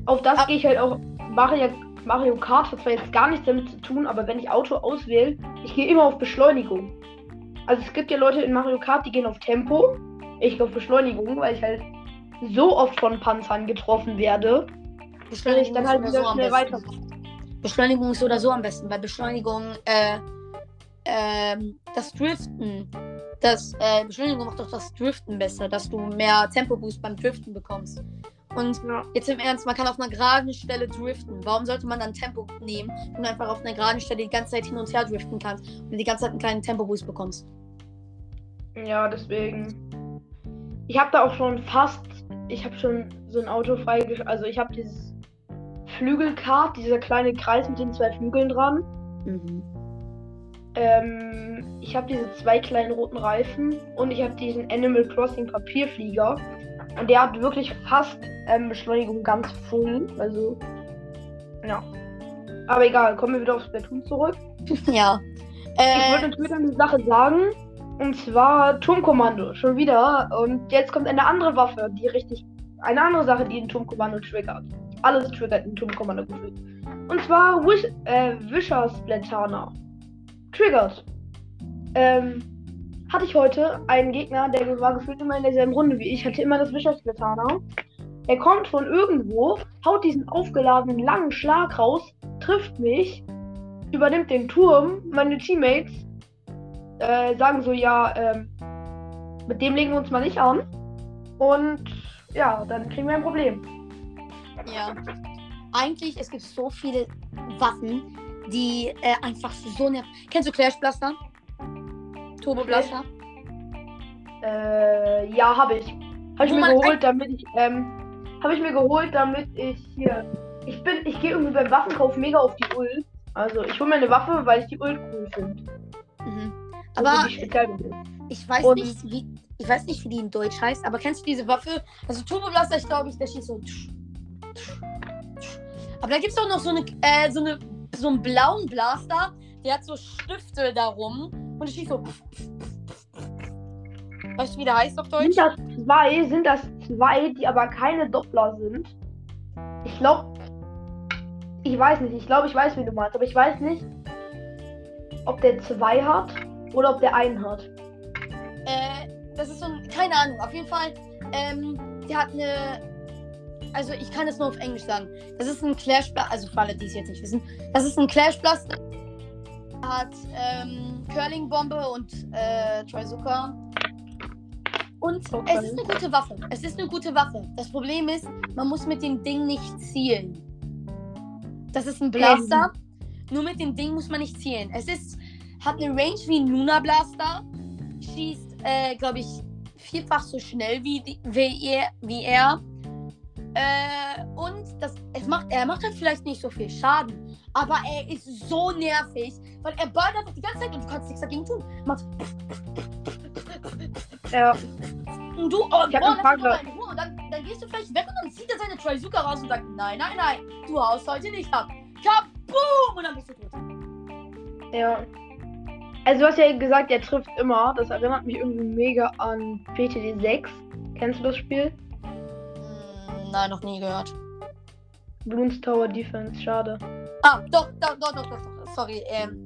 B: Auf das gehe ich halt auch. Mario, Mario Kart hat zwar jetzt gar nichts damit zu tun, aber wenn ich Auto auswähle, ich gehe immer auf Beschleunigung. Also es gibt ja Leute in Mario Kart, die gehen auf Tempo. Ich gehe auf Beschleunigung, weil ich halt so oft von Panzern getroffen werde, dass ich dann halt wieder
A: so
B: schnell weiter.
A: Beschleunigung ist so oder so am besten, weil Beschleunigung, äh, ähm, das Driften, das, äh, Beschleunigung macht doch das Driften besser, dass du mehr Tempo-Boost beim Driften bekommst. Und
B: Ja.
A: jetzt im Ernst, man kann auf einer geraden Stelle driften. Warum sollte man dann Tempo nehmen, wenn du einfach auf einer geraden Stelle die ganze Zeit hin und her driften kannst und die ganze Zeit einen kleinen Tempo-Boost bekommst?
B: Ja, deswegen. Ich habe da auch schon fast. Ich habe schon so ein Auto freigeschaltet. Also ich habe dieses Flügelkart, dieser kleine Kreis mit den zwei Flügeln dran.
A: Mhm.
B: Ähm, ich habe diese zwei kleinen roten Reifen und ich habe diesen Animal Crossing Papierflieger. Und der hat wirklich fast ähm, Beschleunigung ganz voll. Also, ja. Aber egal, kommen wir wieder aufs Splatoon zurück.
A: Ja.
B: Ich
A: Äh,
B: wollte natürlich eine Sache sagen. Und zwar Turmkommando. Schon wieder. Und jetzt kommt eine andere Waffe, die richtig. Eine andere Sache, die ein Turmkommando triggert. Alles triggert ein Turmkommando gefühlt. Und zwar Wish, äh, Wisher Splantana. Triggert. Ähm, hatte ich heute einen Gegner, der war gefühlt immer in derselben Runde wie ich, hatte immer das Splantana. Er kommt von irgendwo, haut diesen aufgeladenen langen Schlag raus, trifft mich, übernimmt den Turm, meine Teammates äh, sagen so, ja, ähm, mit dem legen wir uns mal nicht an. Und ja, dann kriegen wir ein Problem.
A: Ja. Eigentlich, es gibt so viele Waffen, die äh, einfach so nerven. Kennst du Clash Blaster? Turbo Blaster?
B: Äh, ja, habe ich. Habe ich
A: Wo
B: mir geholt, damit ich, ähm, habe ich mir geholt, damit ich hier, ich bin, ich gehe irgendwie beim Waffenkauf mega auf die Ult. Also ich hole mir eine Waffe, weil ich die Ult cool finde.
A: Mhm. Aber ich weiß
B: Und-
A: nicht, wie. Ich weiß nicht, wie die in Deutsch heißt, aber kennst du diese Waffe? Also Turbo Blaster, ich glaube, ich, der schießt so. Aber da gibt es auch noch so eine, äh, so eine, so einen blauen Blaster, der hat so Stifte darum und der schießt so. Weißt du, wie der heißt auf Deutsch?
B: Sind das zwei, sind das zwei, die aber keine Doppler sind? Ich glaube, ich weiß nicht. Ich glaube, ich weiß, wie du meinst, aber ich weiß nicht, ob der zwei hat oder ob der einen hat.
A: Äh, das ist so ein, keine Ahnung, auf jeden Fall, ähm, der hat eine, also ich kann es nur auf Englisch sagen. Das ist ein Clash also für alle, die es jetzt nicht wissen, das ist ein Clash Blaster. Hat, ähm, Curling Bombe und, äh, Trizuka. Und
B: Okay.
A: es ist eine gute Waffe. Es ist eine gute Waffe. Das Problem ist, man muss mit dem Ding nicht zielen. Das ist ein Blaster. Nur mit dem Ding muss man nicht zielen. Es ist, hat eine Range wie ein Luna Blaster. Schießt, äh, glaube ich, vierfach so schnell wie, die, wie er. Wie er. Äh, und das, es macht, er macht halt vielleicht nicht so viel Schaden. Aber er ist so nervig, weil er ballt einfach die ganze Zeit und du kannst nichts dagegen tun. Macht,
B: Ja.
A: und du, oh, boah, lass mich in Ruhe. Und dann, dann gehst du vielleicht weg und dann zieht er seine Trizuka raus und sagt, nein, nein, nein, du haust heute nicht ab. Kaboom! Und dann bist du tot.
B: Ja. Also du hast ja gesagt, er trifft immer. Das erinnert mich irgendwie mega an PTD 6. Kennst du das Spiel?
A: Nein, noch nie gehört.
B: Bloons Tower Defense, schade.
A: Ah, doch, doch, doch, doch, doch, doch. sorry. Ähm,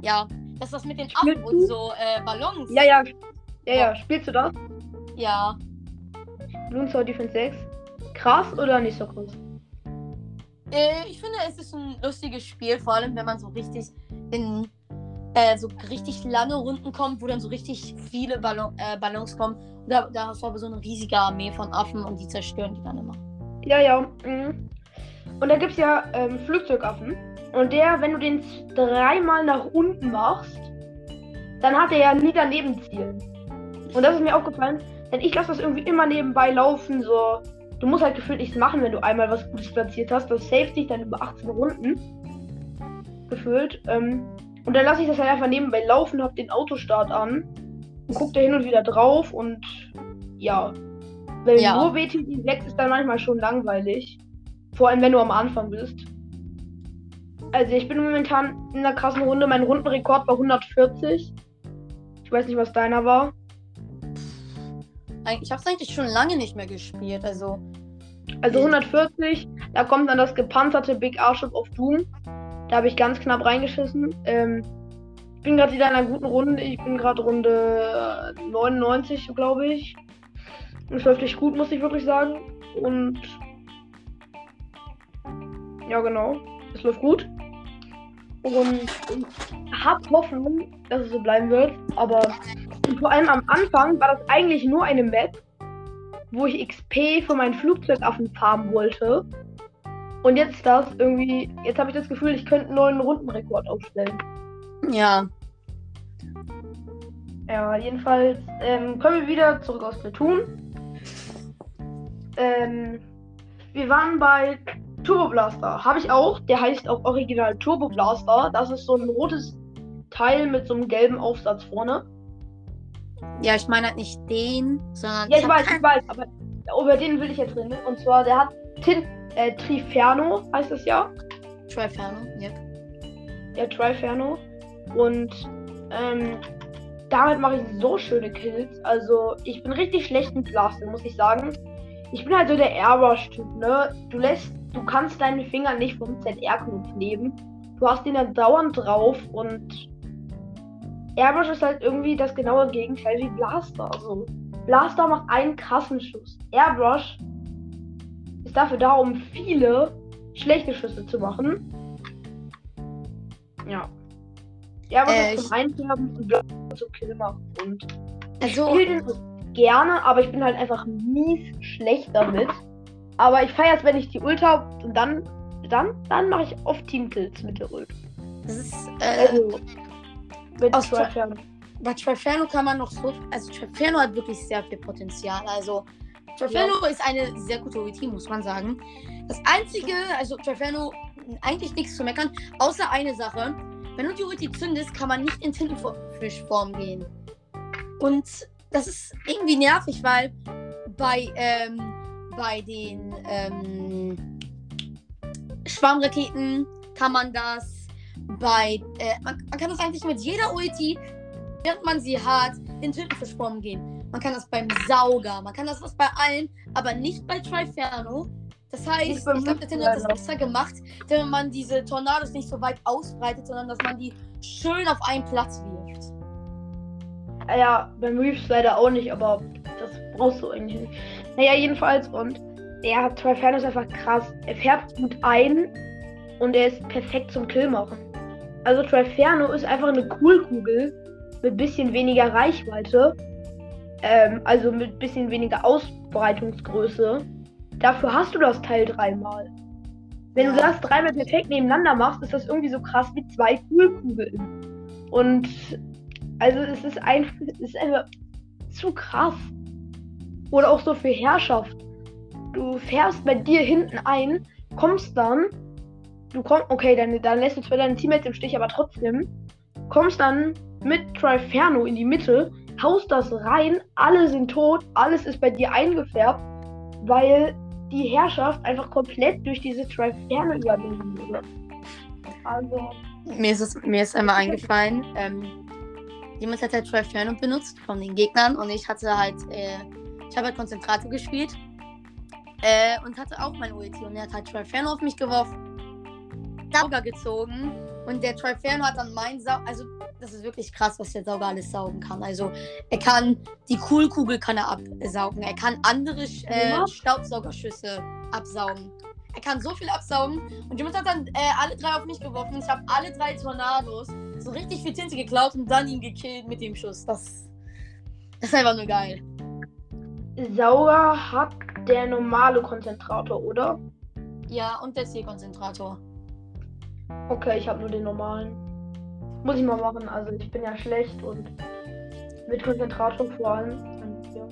A: ja, das ist das mit den Affen
B: Spielst
A: und
B: du?
A: so äh, Ballons.
B: Ja, ja. Ja, ja. Spielst du das?
A: Ja.
B: Bloons Tower Defense 6. Krass oder nicht so krass?
A: Äh, ich finde, es ist ein lustiges Spiel, vor allem wenn man so richtig in äh, so richtig lange Runden kommt, wo dann so richtig viele Ballon, äh, Ballons kommen. Und da, da hast du aber so eine riesige Armee von Affen und die zerstören die dann immer.
B: Ja, ja. Mhm. Und da gibt's ja ähm, Flugzeugaffen. Und der, wenn du den dreimal nach unten machst, dann hat er ja nie daneben zielen. Und das ist mir aufgefallen, denn ich lasse das irgendwie immer nebenbei laufen. So, du musst halt gefühlt nichts machen, wenn du einmal was Gutes platziert hast. Das saved sich dann über 18 Runden. Gefühlt. Ähm, und dann lasse ich das halt einfach nebenbei laufen, hab den Autostart an und guck da hin und wieder drauf und ja. Weil
A: Ja.
B: nur WTG 6 ist dann manchmal schon langweilig. Vor allem, wenn du am Anfang bist. Also ich bin momentan in einer krassen Runde. Mein Rundenrekord war 140. Ich weiß nicht, was deiner war.
A: Ich habe es eigentlich schon lange nicht mehr gespielt, also.
B: Also
A: Ja.
B: 140, da kommt dann das gepanzerte Big Arship of Doom. Da habe ich ganz knapp reingeschissen. Ähm, ich bin gerade wieder in einer guten Runde. Ich bin gerade Runde äh, 99, glaube ich. Und es läuft echt gut, muss ich wirklich sagen. Und ja, genau. Es läuft gut. Und ich habe Hoffnung, dass es so bleiben wird. Aber vor allem am Anfang war das eigentlich nur eine Map, wo ich XP für meinen Flugzeugaffen farmen wollte. Und jetzt das irgendwie, jetzt habe ich das Gefühl, ich könnte einen neuen Rundenrekord aufstellen.
A: Ja.
B: Ja, jedenfalls ähm, kommen wir wieder zurück aus Platoon. Ähm, wir waren bei Turbo Blaster. Habe ich auch. Der heißt auch original Turbo Blaster. Das ist so ein rotes Teil mit so einem gelben Aufsatz vorne.
A: Ja, ich meine halt nicht den, sondern.
B: Ja, ich weiß, ich weiß, aber über den will ich jetzt reden. Und zwar, der hat Tin äh, Triferno, heißt es ja.
A: Triferno, ja.
B: Der Triferno. Und ähm, damit mache ich so schöne Kills. Also, ich bin richtig schlecht mit Blaster, muss ich sagen. Ich bin halt so der Airbrush-Typ, ne? Du lässt, du kannst deine Finger nicht vom ZR-Knopf nehmen. Du hast den dann dauernd drauf und Airbrush ist halt irgendwie das genaue Gegenteil wie Blaster. Also, Blaster macht einen krassen Schuss. Airbrush ist dafür da, um viele schlechte Schüsse zu machen. Ja. Airbrush
A: Äh,
B: ist
A: ich-
B: zum Einfärben und Kill machen. Und ich
A: Also,
B: spiele den gerne, aber ich bin halt einfach mies schlecht damit. Aber ich feiere es, wenn ich die Ult habe und dann, dann, dann mache ich oft Teamkills mit der Ult.
A: das ist. Äh,
B: Also, mit
A: aus
B: Triferno.
A: bei Triferno kann man noch so. Also, Triferno hat wirklich sehr viel Potenzial. Also, Triferno ist eine sehr gute Ulti, muss man sagen. Das einzige, also Triferno, eigentlich nichts zu meckern, außer eine Sache. Wenn du die Ulti zündest, kann man nicht in Tintenfischform gehen. Und das ist irgendwie nervig, weil bei, ähm, bei den ähm, Schwarmraketen kann man das bei, äh, man, man kann das eigentlich mit jeder Ulti, während man sie hat, in Tintenfischform gehen. Man kann das beim Sauger, man kann das was bei allen, aber nicht bei Triferno. Das heißt, ich
B: beim
A: glaube, Nintendo hat das extra gemacht, damit man diese Tornados nicht so weit ausbreitet, sondern dass man die schön auf einen Platz wirft.
B: Ah Ja, beim Reefs leider auch nicht, aber das brauchst du eigentlich nicht. Naja, jedenfalls und der Triferno ist einfach krass. Er fährt gut ein und er ist perfekt zum Kill machen. Also Triferno ist einfach eine Coolkugel mit bisschen weniger Reichweite. Ähm, also mit bisschen weniger Ausbreitungsgröße. Dafür hast du das Teil dreimal. Wenn du
A: Ja.
B: das dreimal perfekt nebeneinander machst, ist das irgendwie so krass wie zwei Coolkugeln. Und also es ist einfach, es ist einfach zu krass. Oder auch so für Herrschaft. Du fährst bei dir hinten ein, kommst dann, du kommst, okay, dann, dann lässt du zwar deine Teammates im Stich, aber trotzdem, kommst dann mit Triferno in die Mitte, haust das rein, alle sind tot, alles ist bei dir eingefärbt, weil die Herrschaft einfach komplett durch diese Triferno übernommen wurde. Also,
A: Mir ist, es, mir ist einmal eingefallen, ähm, jemand hat halt Triferno benutzt von den Gegnern und ich hatte halt, äh, ich habe halt Konzentrator gespielt. Äh, und hatte auch mein Ulti. Und er hat halt Triferno auf mich geworfen. Sauger gezogen. Und der Triferno hat dann mein Sauger. Also, das ist wirklich krass, was der Sauger alles saugen kann. Also, er kann die Coolkugel kann er absaugen. Er kann andere äh. Staubsaugerschüsse absaugen. Er kann so viel absaugen. Und jemand hat dann äh, alle drei auf mich geworfen. Ich habe alle drei Tornados so richtig viel Tinte geklaut und dann ihn gekillt mit dem Schuss. Das, das ist einfach nur geil.
B: Sauger hat der normale Konzentrator, oder?
A: Ja, und der Zielkonzentrator.
B: Okay, ich habe nur den normalen. Muss ich mal machen. Also ich bin ja schlecht und mit Konzentrator vor allem. Und, ja.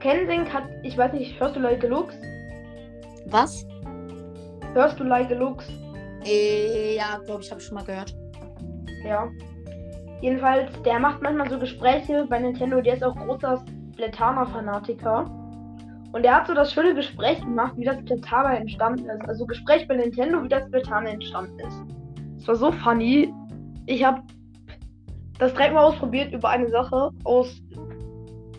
B: Kensing hat, ich weiß nicht, hörst du Like a Lux?
A: Was?
B: Hörst du Like a Lux?
A: Äh, ja, glaube ich, habe ich schon mal gehört.
B: Ja. Jedenfalls, der macht manchmal so Gespräche bei Nintendo. Der ist auch großer Splatana-Fanatiker. Und er hat so das schöne Gespräch gemacht, wie das Splatana entstanden ist. Also Gespräch bei Nintendo, wie das Splatana entstanden ist. Es war so funny. Ich habe das direkt mal ausprobiert, über eine Sache aus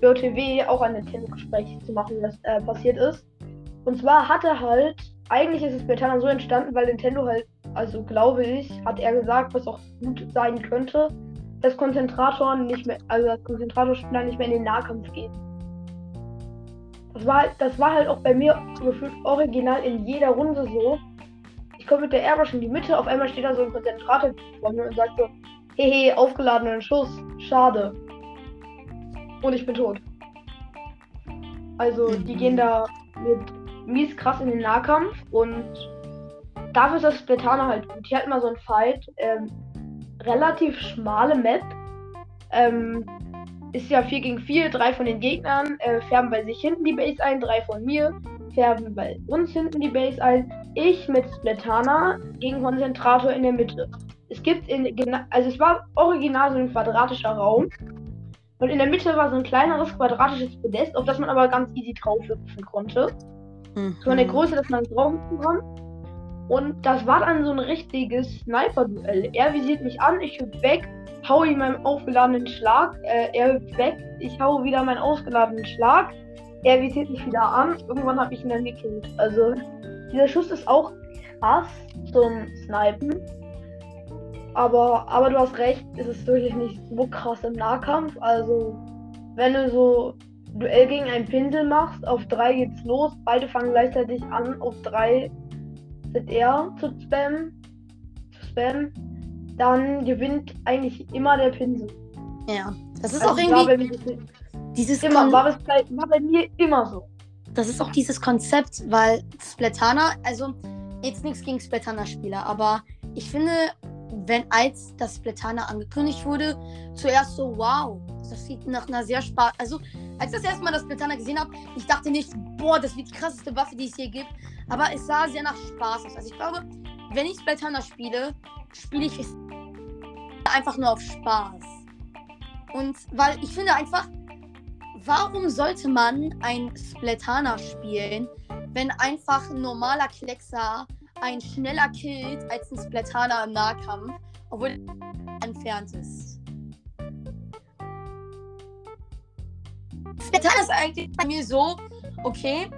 B: BOTW auch ein Nintendo-Gespräch zu machen, wie das äh, passiert ist. Und zwar hat er halt, eigentlich ist es Splatana so entstanden, weil Nintendo halt also glaube ich, hat er gesagt, was auch gut sein könnte, dass Konzentratoren nicht mehr, also dass Konzentratorspieler nicht mehr in den Nahkampf gehen. Das war, halt- das war halt auch bei mir gefühlt original in jeder Runde so. Ich komme mit der Airbrush in die Mitte, auf einmal steht da so ein Konzentrator vor mir und sagt so, hehe, aufgeladenen Schuss, schade. Und ich bin tot. Also, die
A: Mhm.
B: gehen da mit mies krass in den Nahkampf und dafür ist das Splatana halt gut. Hier hat mal so ein Fight. Ähm, relativ schmale Map. Ähm, ist ja 4 gegen 4. Drei von den Gegnern äh, färben bei sich hinten die Base ein. Drei von mir färben bei uns hinten die Base ein. Ich mit Splatana gegen Konzentrator in der Mitte. Es gibt in, also es war original so ein quadratischer Raum. Und in der Mitte war so ein kleineres quadratisches Podest, auf das man aber ganz easy drauf hüpfen konnte. So eine Größe, dass man drauf hüpfen kann. Und das war dann so ein richtiges Sniper-Duell. Er visiert mich an, ich hüpf weg, hau ihm meinen aufgeladenen Schlag, äh, er weg, ich hau wieder meinen ausgeladenen Schlag, er visiert mich wieder an, irgendwann habe ich ihn dann gekillt. Also, dieser Schuss ist auch krass zum Snipen. Aber, aber du hast recht, es ist wirklich nicht so krass im Nahkampf. Also, wenn du so Duell gegen einen Pinsel machst, auf drei geht's los, beide fangen gleichzeitig an, auf drei er zu spammen, zu spammen, dann gewinnt eigentlich immer der Pinsel.
A: Ja, das ist
B: Also
A: auch irgendwie
B: mir,
A: dieses
B: immer,
A: Kon-
B: war, bei, war bei mir immer so.
A: das ist auch dieses Konzept, weil Splatana, also jetzt nichts gegen Splatana-Spieler, aber ich finde, wenn als das Splatana angekündigt wurde, zuerst so, wow, das sieht nach einer sehr Spaß. Also, als ich das erste Mal das Splatana gesehen habe, ich dachte nicht, boah, das wird die krasseste Waffe, die es hier gibt. Aber es sah sehr nach Spaß aus. Also ich glaube, wenn ich Splatana spiele, spiele ich es einfach nur auf Spaß. Und weil ich finde einfach, warum sollte man ein Splatana spielen, wenn einfach ein normaler Kleckser ein schneller killt als ein Splatana im Nahkampf, obwohl er entfernt ist? Splatana ist eigentlich bei mir so, okay,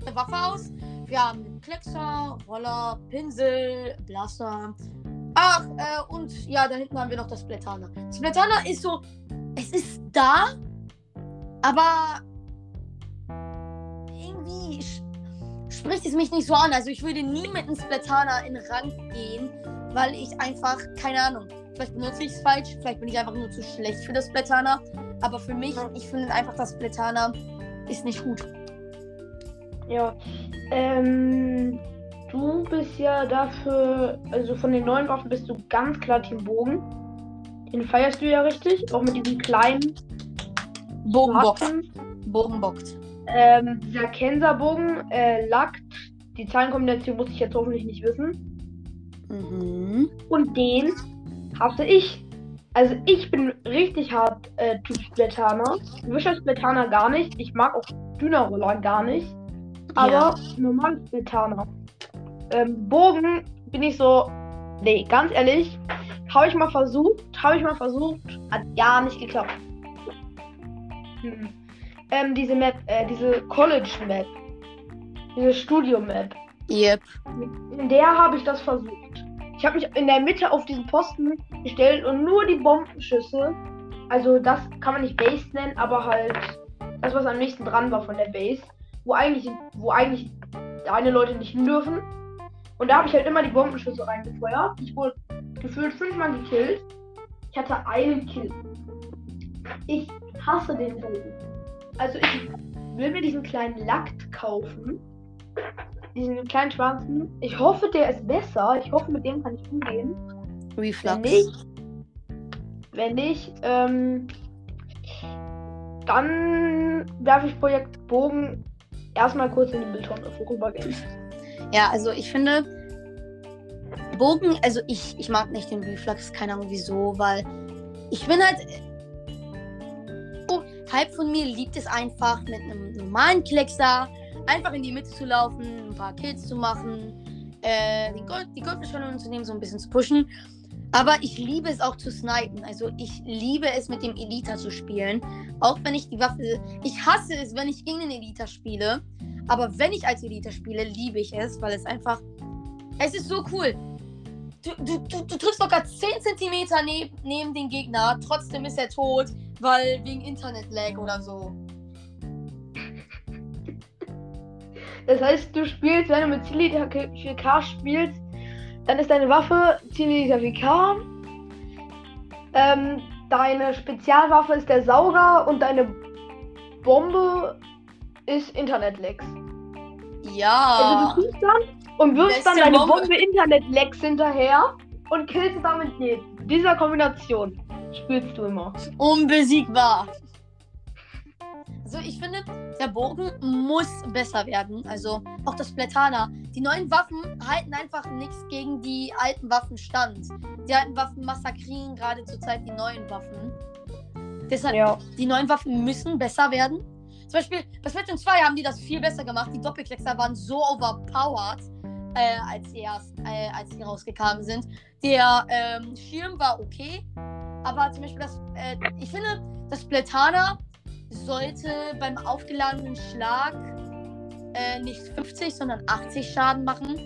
A: eine Waffe aus, wir haben Kleckser, Roller, Pinsel, Blaster. Ach, äh, und ja, da hinten haben wir noch das Splatana. Splatana ist so, es ist da, aber irgendwie spricht es mich nicht so an. Also ich würde nie mit einem Splatana in Rang gehen, weil ich einfach, keine Ahnung, vielleicht benutze ich es falsch, vielleicht bin ich einfach nur zu schlecht für das Splatana. Aber für mich, ich finde einfach, das Splatana ist nicht gut.
B: Ja. Ähm, du bist ja dafür, also von den neuen Waffen bist du ganz klar Team Bogen. Den feierst du ja richtig, auch mit diesem kleinen
A: Bogenbockt.
B: Waffen.
A: Bogenbockt.
B: Ähm, dieser Kenserbogen äh, lackt. Die Zahlenkombination muss ich jetzt hoffentlich nicht wissen.
A: Mhm.
B: Und den hasse ich. Also ich bin richtig hart äh, Typ Splatana. Wischer Splatana gar nicht. Ich mag auch Dünner-Roller gar nicht. Aber
A: Ja.
B: normal Splatana. Ähm, Bogen bin ich so. Nee, ganz ehrlich. Habe ich mal versucht. Habe ich mal versucht. Hat gar nicht geklappt. Hm. Ähm, diese Map, äh, diese College-Map. Diese Studio-Map.
A: Yep.
B: In der habe ich das versucht. Ich habe mich in der Mitte auf diesen Posten gestellt und nur die Bombenschüsse. Also das kann man nicht Base nennen, aber halt das, was am nächsten dran war von der Base. Wo eigentlich, wo eigentlich deine Leute nicht hin dürfen. Und da habe ich halt immer die Bombenschüsse reingefeuert. Ich wurde gefühlt fünfmal gekillt. Ich hatte einen Kill. Ich hasse den Bogen. Also ich will mir diesen kleinen Lakt kaufen. Diesen kleinen schwarzen. Ich hoffe, der ist besser. Ich hoffe, mit dem kann ich umgehen.
A: Reflux.
B: Wenn nicht, wenn nicht, ähm, dann werfe ich Projekt Bogen erstmal kurz in die Mülltonne vorübergehen.
A: Ja, also ich finde Bogen, also ich, ich mag nicht den Reflux, keine Ahnung wieso, weil ich bin halt. Oh, halb von mir liebt es einfach, mit einem normalen Kleckser einfach in die Mitte zu laufen, ein paar Kills zu machen, äh, die, Gold, die Goldbeschwörung zu nehmen, so ein bisschen zu pushen. Aber ich liebe es auch zu snipen. Also ich liebe es mit dem Elita zu spielen. Auch wenn ich die Waffe. Ich hasse es, wenn ich gegen den Elita spiele. Aber wenn ich als Elita spiele, liebe ich es, weil es einfach. Es ist so cool. Du, du, du, du triffst locker 10 cm neb, neben den Gegner, trotzdem ist er tot, weil wegen Internet-Lag oder so.
B: Das heißt, du spielst, wenn du mit Zilita 4K spielst, dann ist deine Waffe Zilita 4K. Ähm, deine Spezialwaffe ist der Sauger und deine Bombe ist Internet-Lags.
A: Ja.
B: Also du dann und wirfst dann deine
A: Bombe.
B: Bombe Internet-Lags hinterher und killst damit jeden. Dieser Kombination spielst du immer.
A: unbesiegbar. Also ich finde, der Bogen muss besser werden. Also auch das Platana. Die neuen Waffen halten einfach nichts gegen die alten Waffen stand. Die alten Waffen massakrieren gerade zurzeit die neuen Waffen. Deshalb,
B: Ja.
A: die neuen Waffen müssen besser werden. Zum Beispiel bei Splatoon 2 haben die das viel besser gemacht. Die Doppelkleckser waren so overpowered, äh, als, sie erst, äh, als sie rausgekommen sind. Der ähm, Schirm war okay, aber zum Beispiel das, äh, ich finde, das Platana sollte beim aufgeladenen Schlag äh, nicht 50, sondern 80 Schaden machen.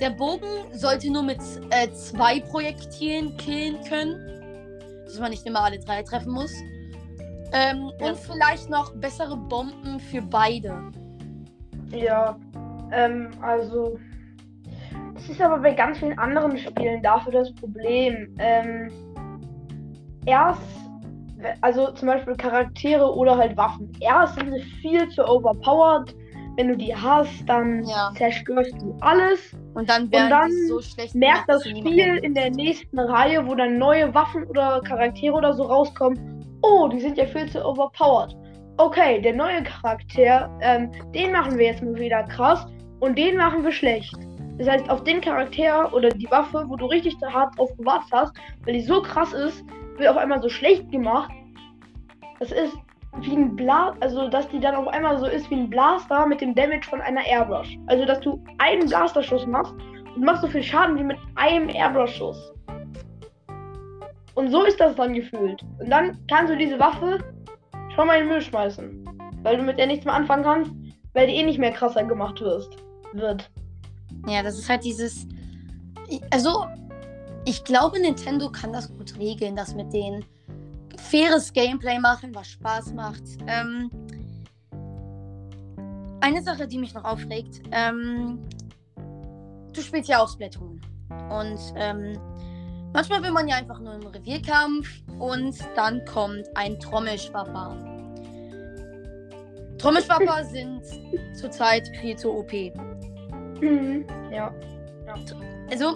A: Der Bogen sollte nur mit äh, zwei Projektilen killen können, dass man nicht immer alle drei treffen muss. Ähm,
B: Ja.
A: Und vielleicht noch bessere Bomben für beide.
B: Ja, ähm, also. Es ist aber bei ganz vielen anderen Spielen dafür das Problem. Ähm, erst, also zum Beispiel Charaktere oder halt Waffen. Erst sind sie viel zu overpowered. Wenn du die hast, dann
A: Ja.
B: zerstörst du alles.
A: Und dann werden
B: dann
A: die so schlecht
B: Merkt das Spiel in der nächsten Reihe, wo dann neue Waffen oder Charaktere oder so rauskommen. Oh, die sind ja viel zu overpowered. Okay, der neue Charakter, ähm, den machen wir jetzt mal wieder krass und den machen wir schlecht. Das heißt, auf den Charakter oder die Waffe, wo du richtig hart drauf gewartet hast, weil die so krass ist, wird auf einmal so schlecht gemacht. Das ist wie ein Blaster, also dass die dann auf einmal so ist wie ein Blaster mit dem Damage von einer Airbrush. Also dass du einen Blasterschuss machst und machst so viel Schaden wie mit einem Airbrush-Schuss. Und so ist das dann gefühlt. Und dann kannst du diese Waffe schon mal in den Müll schmeißen. Weil du mit der nichts mehr anfangen kannst, weil die eh nicht mehr krasser gemacht wirst, wird.
A: Ja, das ist halt dieses. Also, ich glaube, Nintendo kann das gut regeln, das mit den faires Gameplay machen, was Spaß macht. Ähm, eine Sache, die mich noch aufregt, ähm, du spielst ja auch Splatoon. Und ähm, manchmal will man ja einfach nur im Revierkampf und dann kommt ein Trommelschwapper. Trommelschwapper sind zurzeit viel zu OP.
B: Mhm. Ja.
A: Also,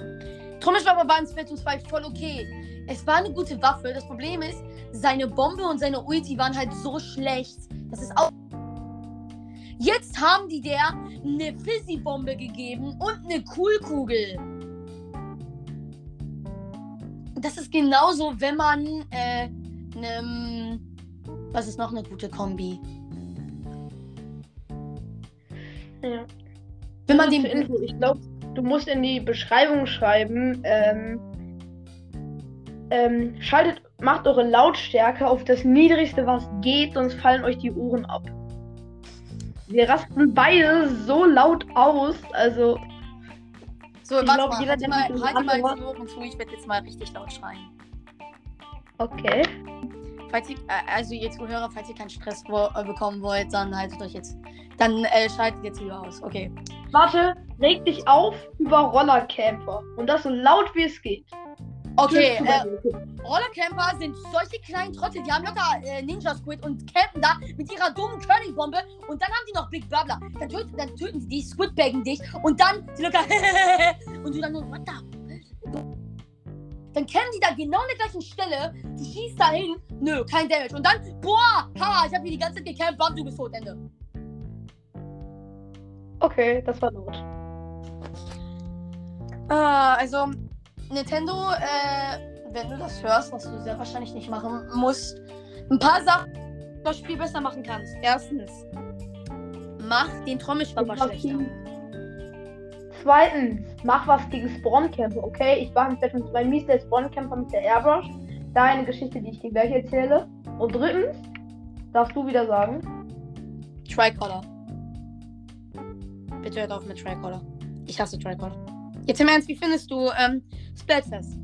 A: Trommelschwapper war in Splatoon 2 voll okay. Es war eine gute Waffe. Das Problem ist, seine Bombe und seine Ulti waren halt so schlecht. Das ist auch. Jetzt haben die der eine Fizzy-Bombe gegeben und eine Coolkugel. Das ist genauso, wenn man äh, nem, was ist noch eine gute Kombi?
B: ja.
A: Wenn man den
B: Info, ich glaube, du musst in die Beschreibung schreiben, ähm, ähm, schaltet, macht eure Lautstärke auf das niedrigste, was geht, sonst fallen euch die Ohren ab. Wir rasten beide so laut aus. Also,
A: So,
B: Ich
A: warte
B: glaub,
A: mal,
B: jeder,
A: halt mal, halt mal die Ohren zu, ich werde jetzt mal richtig laut schreien.
B: okay.
A: Falls ihr, äh, also ihr Zuhörer, falls ihr keinen Stress äh, bekommen wollt, dann haltet euch jetzt, dann äh, schaltet jetzt lieber aus, okay.
B: Warte, reg dich auf über Rollercamper. Und das so laut wie es geht.
A: Okay, äh. Rollercamper sind solche kleinen Trottel, die haben locker äh, Ninja Squid und campen da mit ihrer dummen Curling-Bombe und dann haben die noch Big Bubbler. Dann töten, dann töten sie die, Squidbaggen dich und dann die locker und du dann nur, what the Dann campen die da genau an der gleichen Stelle, du schießt da hin, nö, kein Damage. Und dann, boah, haha, ich hab hier die ganze Zeit gecampt, bam, du bist tot, Ende.
B: Okay, das war laut.
A: Äh, also, Nintendo, äh, wenn du das hörst, was du sehr wahrscheinlich nicht machen musst, ein paar Sachen, die das Spiel besser machen kannst. Erstens, mach den Trommelschwapper
B: Mach
A: schlechter.
B: Zweitens, mach was gegen Spawncamper, okay? Ich war im Splatoon 2 mies der Spawncamper mit der Airbrush. Da eine Geschichte, die ich dir gleich erzähle. Und drittens, darfst du wieder sagen.
A: Tricolor. Bitte hört auf mit Tricolor. Ich hasse Tricolor. Jetzt im Ernst, wie findest du ähm, Splatfest?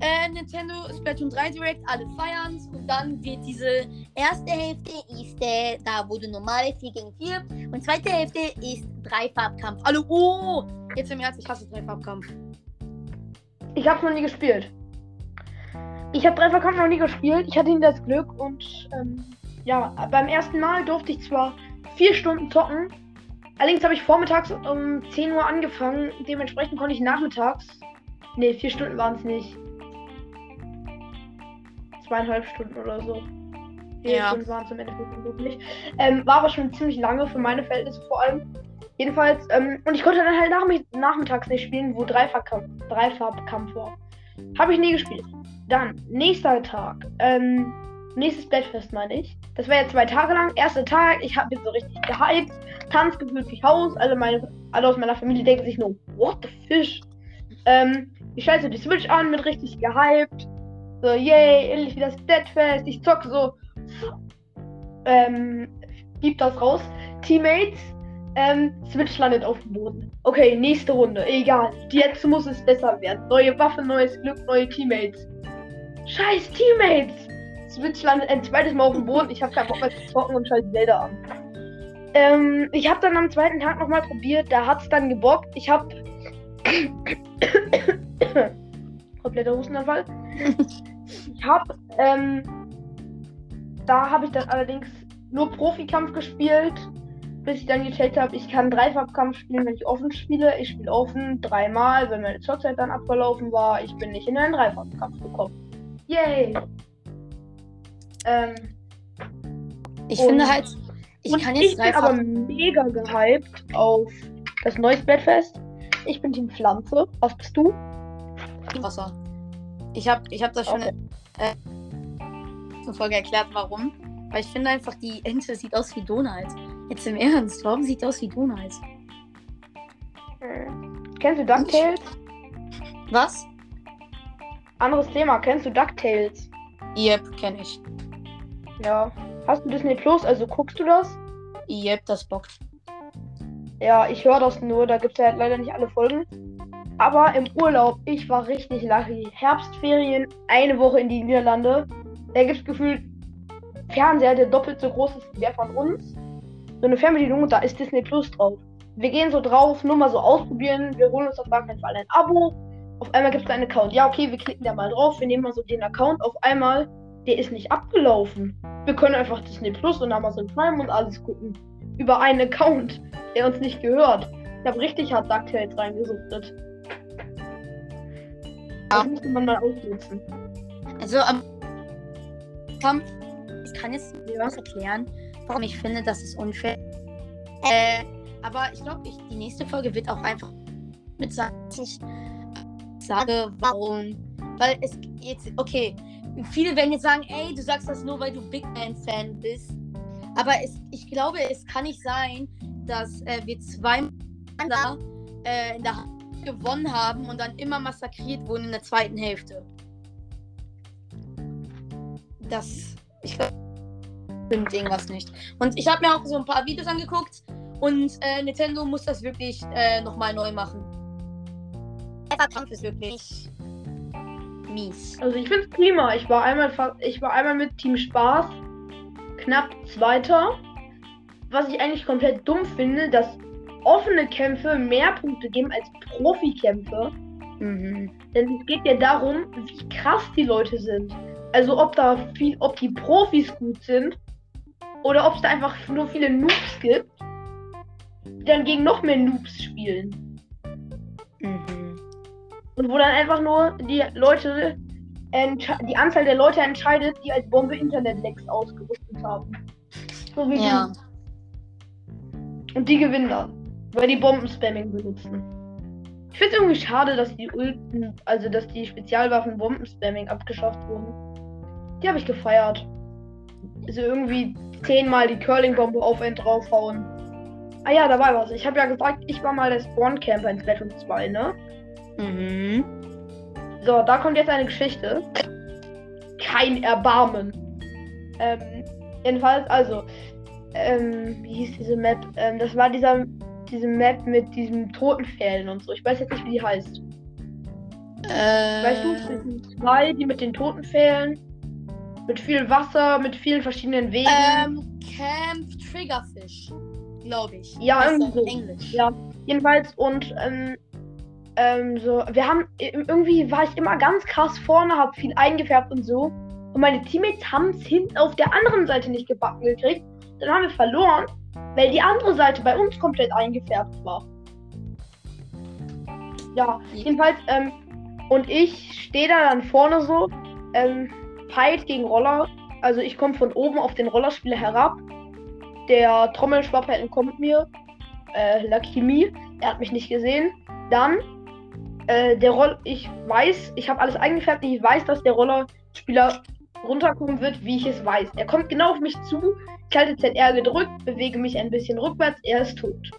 A: Äh, Nintendo Splatoon 3 Direct, alle feiern's und dann wird diese erste Hälfte ist äh, da, wo du normale 4 gegen 4 und zweite Hälfte ist Dreifarbkampf. Hallo, oh! Jetzt im Ernst, ich hasse Dreifarbkampf.
B: Ich hab's noch nie gespielt. Ich habe Dreifachkampf noch nie gespielt. Ich hatte ihn das Glück und ähm, ja, beim ersten Mal durfte ich zwar vier Stunden zocken. Allerdings habe ich vormittags um 10 Uhr angefangen. Dementsprechend konnte ich nachmittags. Ne, vier Stunden waren es nicht. Zweieinhalb Stunden oder so. Vier
A: Ja.
B: Stunden waren es im Endeffekt wirklich. Ähm, war aber schon ziemlich lange für meine Verhältnisse vor allem. Jedenfalls, ähm, und ich konnte dann halt nachmi nachmittags nicht spielen, wo Dreifarbkampf, Dreifarbkampf war. Habe ich nie gespielt. Dann, nächster Tag. Ähm, nächstes Bettfest meine ich. Das war ja zwei Tage lang. Erster Tag, ich hab bin so richtig gehypt. Tanz gefühlt wie Haus. Alle, meine, alle aus meiner Familie denken sich nur, what the fish? Ähm, ich schalte die Switch an, bin richtig gehypt. So, yay, endlich wieder das Deadfest. Ich zocke so. Ähm, gib das raus. Teammates. Ähm, Switch landet auf dem Boden. Okay, nächste Runde. Egal. Jetzt muss es besser werden. Neue Waffe, neues Glück, neue Teammates. Scheiß Teammates! Switch landet ein zweites Mal auf dem Boden. Ich habe keinen Bock mehr zu zocken und schalte Zelda an. Ähm, ich habe dann am zweiten Tag nochmal probiert. Da hat es dann gebockt. Ich habe. Kompletter Hustenanfall. ich habe. Ähm, da habe ich dann allerdings nur Profikampf gespielt bis ich dann gecheckt habe, ich kann Dreifarbkampf spielen, wenn ich offen spiele. Ich spiele offen dreimal, wenn meine Zockzeit dann abgelaufen war. Ich bin nicht in einen Dreifarbkampf gekommen. Yay! Ähm,
A: Ich finde halt, ich kann
B: ich
A: jetzt
B: bin
A: Dreifach...
B: aber mega gehypt auf das neue Splitfest. Ich bin Team Pflanze. Was bist du?
A: Wasser. Ich habe ich hab das schon
B: Okay.
A: in der Folge erklärt, warum. Weil ich finde einfach, die Ente sieht aus wie Donald. Jetzt im Ernst, warum sieht die aus wie Donald?
B: Kennst du DuckTales?
A: Was?
B: Anderes Thema. Kennst du DuckTales?
A: Yep, kenne ich.
B: Ja. Hast du Disney Plus? Also guckst du das?
A: Yep, das bockt.
B: Ja, ich höre das nur, da gibt es ja leider nicht alle Folgen. Aber im Urlaub, ich war richtig lucky. Herbstferien, eine Woche in die Niederlande. Da gibt es gefühlt Fernseher, der doppelt so groß ist wie der von uns. So eine Fernbedienung und da ist Disney Plus drauf. Wir gehen so drauf, nur mal so ausprobieren. Wir holen uns auf gar keinen Fall ein Abo. Auf einmal gibt es einen Account. Ja, okay, wir klicken da mal drauf. Wir nehmen mal so den Account. Auf einmal, der ist nicht abgelaufen. Wir können einfach Disney Plus und Amazon Prime und alles gucken. Über einen Account, der uns nicht gehört. Ich habe richtig hart DuckTales reingesuchtet. Das müsste man mal ausnutzen.
A: Also am Kampf, ich kann jetzt was erklären, warum ich finde, das ist unfair. Äh, aber ich glaube, ich, die nächste Folge wird auch einfach mit sagen, dass ich sage, warum. Weil es jetzt, okay, viele werden jetzt sagen, ey, du sagst das nur, weil du Big Man-Fan bist. Aber es, ich glaube, es kann nicht sein, dass äh, wir zweimal äh, in der Hand gewonnen haben und dann immer massakriert wurden in der zweiten Hälfte. Das, ich glaube, stimmt irgendwas nicht. Und ich habe mir auch so ein paar Videos angeguckt und äh, Nintendo muss das wirklich äh, nochmal neu machen. Der Kampf ist wirklich mies.
B: Also ich finde es prima. Ich war einmal ich war einmal mit Team Spaß knapp Zweiter. Was ich eigentlich komplett dumm finde, dass offene Kämpfe mehr Punkte geben als Profikämpfe. Mhm. Denn es geht ja darum, wie krass die Leute sind. Also ob da viel, ob die Profis gut sind oder ob es da einfach nur viele Noobs gibt, die dann gegen noch mehr Noobs spielen. Mhm. Und wo dann einfach nur die Leute, die Anzahl der Leute entscheidet, die als Bombe Internet-Lecks ausgerüstet haben. So wie ja. die. Und die gewinnen dann, weil die Bomben-Spamming benutzen. Ich finde es irgendwie schade, dass die Ulten, also dass die Spezialwaffen Bomben-Spamming abgeschafft wurden. Die habe ich gefeiert. Also irgendwie zehnmal die Curling-Bombe auf einen draufhauen. Ah ja, da war was. Ich habe ja gesagt, ich war mal der Spawn-Camper in Splatoon 2, ne? Mhm. So, da kommt jetzt eine Geschichte. Kein Erbarmen. Ähm, jedenfalls, also, ähm, wie hieß diese Map? Ähm, das war dieser, diese Map mit diesem Totenpfählen und so. Ich weiß jetzt nicht, wie die heißt. Äh... Weißt du, zwei, die mit den Totenpfählen, mit viel Wasser, mit vielen verschiedenen Wegen.
A: Ähm, Camp Triggerfish, glaube ich.
B: Ja, irgendwie so. Englisch. Ja, jedenfalls und ähm, ähm, so, wir haben irgendwie war ich immer ganz krass vorne, habe viel eingefärbt und so. Und meine Teammates haben es hinten auf der anderen Seite nicht gebacken gekriegt. Dann haben wir verloren, weil die andere Seite bei uns komplett eingefärbt war. Ja, jedenfalls, ähm, und ich stehe da dann vorne so, ähm, Fight gegen Roller. Also ich komme von oben auf den Rollerspieler herab. Der Trommelschwapper entkommt mir. Äh, Lucky Me. Er hat mich nicht gesehen. Dann äh, der Roll. Ich weiß, ich habe alles eingefärbt. Ich weiß, dass der Rollerspieler runterkommen wird, wie ich es weiß. Er kommt genau auf mich zu. Ich halte ZR gedrückt, bewege mich ein bisschen rückwärts. Er ist tot.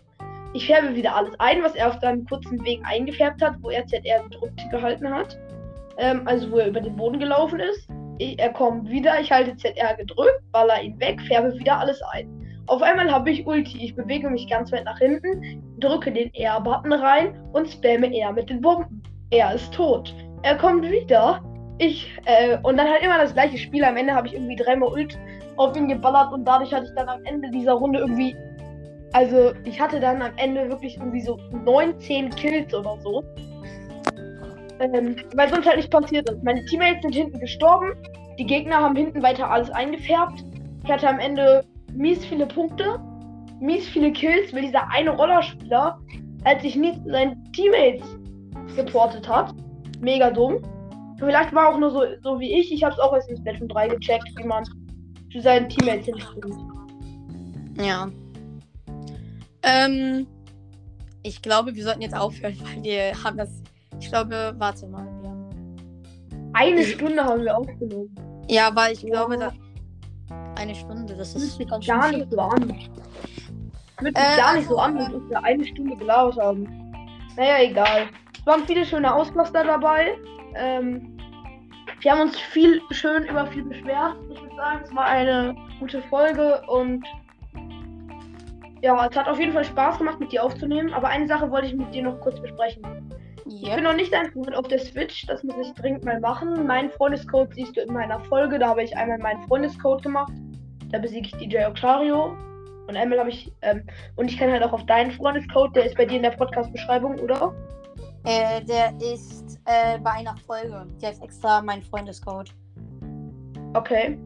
B: Ich färbe wieder alles ein, was er auf seinem kurzen Weg eingefärbt hat, wo er ZR gedrückt gehalten hat. Ähm, also wo er über den Boden gelaufen ist. Ich, er kommt wieder, ich halte ZR gedrückt, baller ihn weg, färbe wieder alles ein. Auf einmal habe ich Ulti. Ich bewege mich ganz weit nach hinten, drücke den R-Button rein und spamme R mit den Bomben. Er ist tot. Er kommt wieder. Ich, äh, und dann halt immer das gleiche Spiel. Am Ende habe ich irgendwie dreimal Ult auf ihn geballert und dadurch hatte ich dann am Ende dieser Runde irgendwie. Also, ich hatte dann am Ende wirklich irgendwie so 19 Kills oder so. Ähm, weil sonst halt nicht passiert ist. Meine Teammates sind hinten gestorben. Die Gegner haben hinten weiter alles eingefärbt. Ich hatte am Ende mies viele Punkte, mies viele Kills, weil dieser eine Rollerspieler, als ich nicht seinen Teammates geportet hat. Mega dumm. Vielleicht war auch nur so, so wie ich. Ich habe es auch erst in Splatoon 3 gecheckt, wie man zu seinen Teammates hinspringt.
A: Ja. Ähm, ich glaube, wir sollten jetzt aufhören, weil wir haben das ich glaube, warte mal. Ja.
B: Eine Stunde haben wir aufgenommen.
A: Ja, weil ich ja. glaube, da. Eine Stunde, das ist
B: das gar nicht so an. Wird äh, gar nicht so an, dass wir eine Stunde gelabert haben. Naja, egal. Es waren viele schöne Ausraster dabei. Ähm, wir haben uns viel schön über viel beschwert. Ich würde sagen, es war eine gute Folge und ja, es hat auf jeden Fall Spaß gemacht, mit dir aufzunehmen. Aber eine Sache wollte ich mit dir noch kurz besprechen. Yep. Ich bin noch nicht ein Freund auf der Switch, das muss ich dringend mal machen. Mein Freundescode siehst du in meiner Folge, da habe ich einmal meinen Freundescode gemacht. Da besiege ich DJ Oclario. Und einmal habe ich, ähm, und ich kann halt auch auf deinen Freundescode, der ist bei dir in der Podcast-Beschreibung, oder?
A: Äh, der ist äh, bei einer Folge. Der ist extra mein Freundescode.
B: Okay.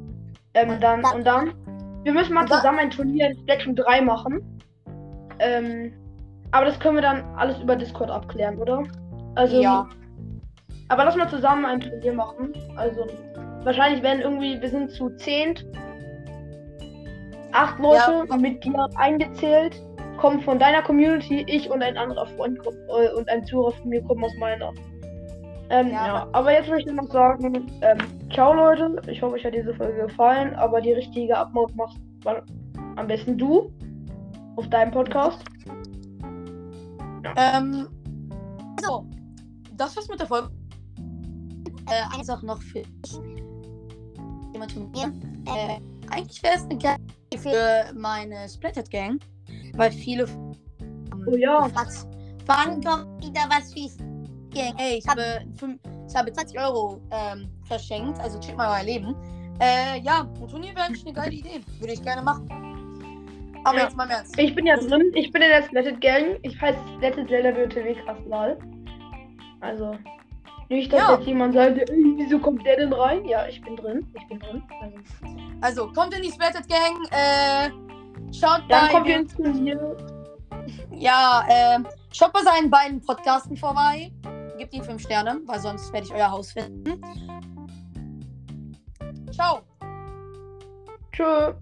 B: Ähm, und dann, dann, und dann, wir müssen mal zusammen ein Turnier in Splatoon 3 machen. Ähm, aber das können wir dann alles über Discord abklären, oder? Also. Ja. Aber lass mal zusammen ein Turnier machen. Also, wahrscheinlich werden irgendwie, wir sind zu zehnt. Acht Leute ja. mit dir eingezählt. Kommen von deiner Community, ich und ein anderer Freund äh, und ein Zuhörer von mir kommen aus meiner. Ähm, ja. ja. aber jetzt möchte ich noch sagen, ähm, ciao Leute, ich hoffe euch hat diese Folge gefallen, aber die richtige Abmord machst am besten du auf deinem Podcast.
A: Ja. Ähm, so, das war's mit der Folge. Äh, eine Sache noch für dich. Jemand von mir. Äh, eigentlich wäre es eine geile für meine Splattered Gang, weil viele.
B: Oh ja.
A: Was? Wann kommt wieder was für Gang? Ey, ich habe, fünf, ich habe 20 Euro ähm, verschenkt, also checkt mal euer Leben. Äh, ja, ein Turnier wäre eigentlich eine geile Idee. Würde ich gerne machen. Aber
B: Ja.
A: jetzt mal im Ernst.
B: Ich bin ja drin. Ich bin in der Splatted Gang. Ich heiße Splatted Zelda BOTW krass lol. Also. Nicht, dass
A: Ja.
B: jetzt jemand sagt, "Ey, wieso kommt der denn rein? Ja, ich bin drin. Ich bin drin. Also,
A: kommt in die Splattered Gang. Äh, schaut
B: dann
A: bei
B: kommt ihr ins Turnier.
A: Ja, äh, schaut bei seinen beiden Podcasten vorbei. Gebt ihm 5 Sterne, weil sonst werde ich euer Haus finden. Ciao.
B: Tschö.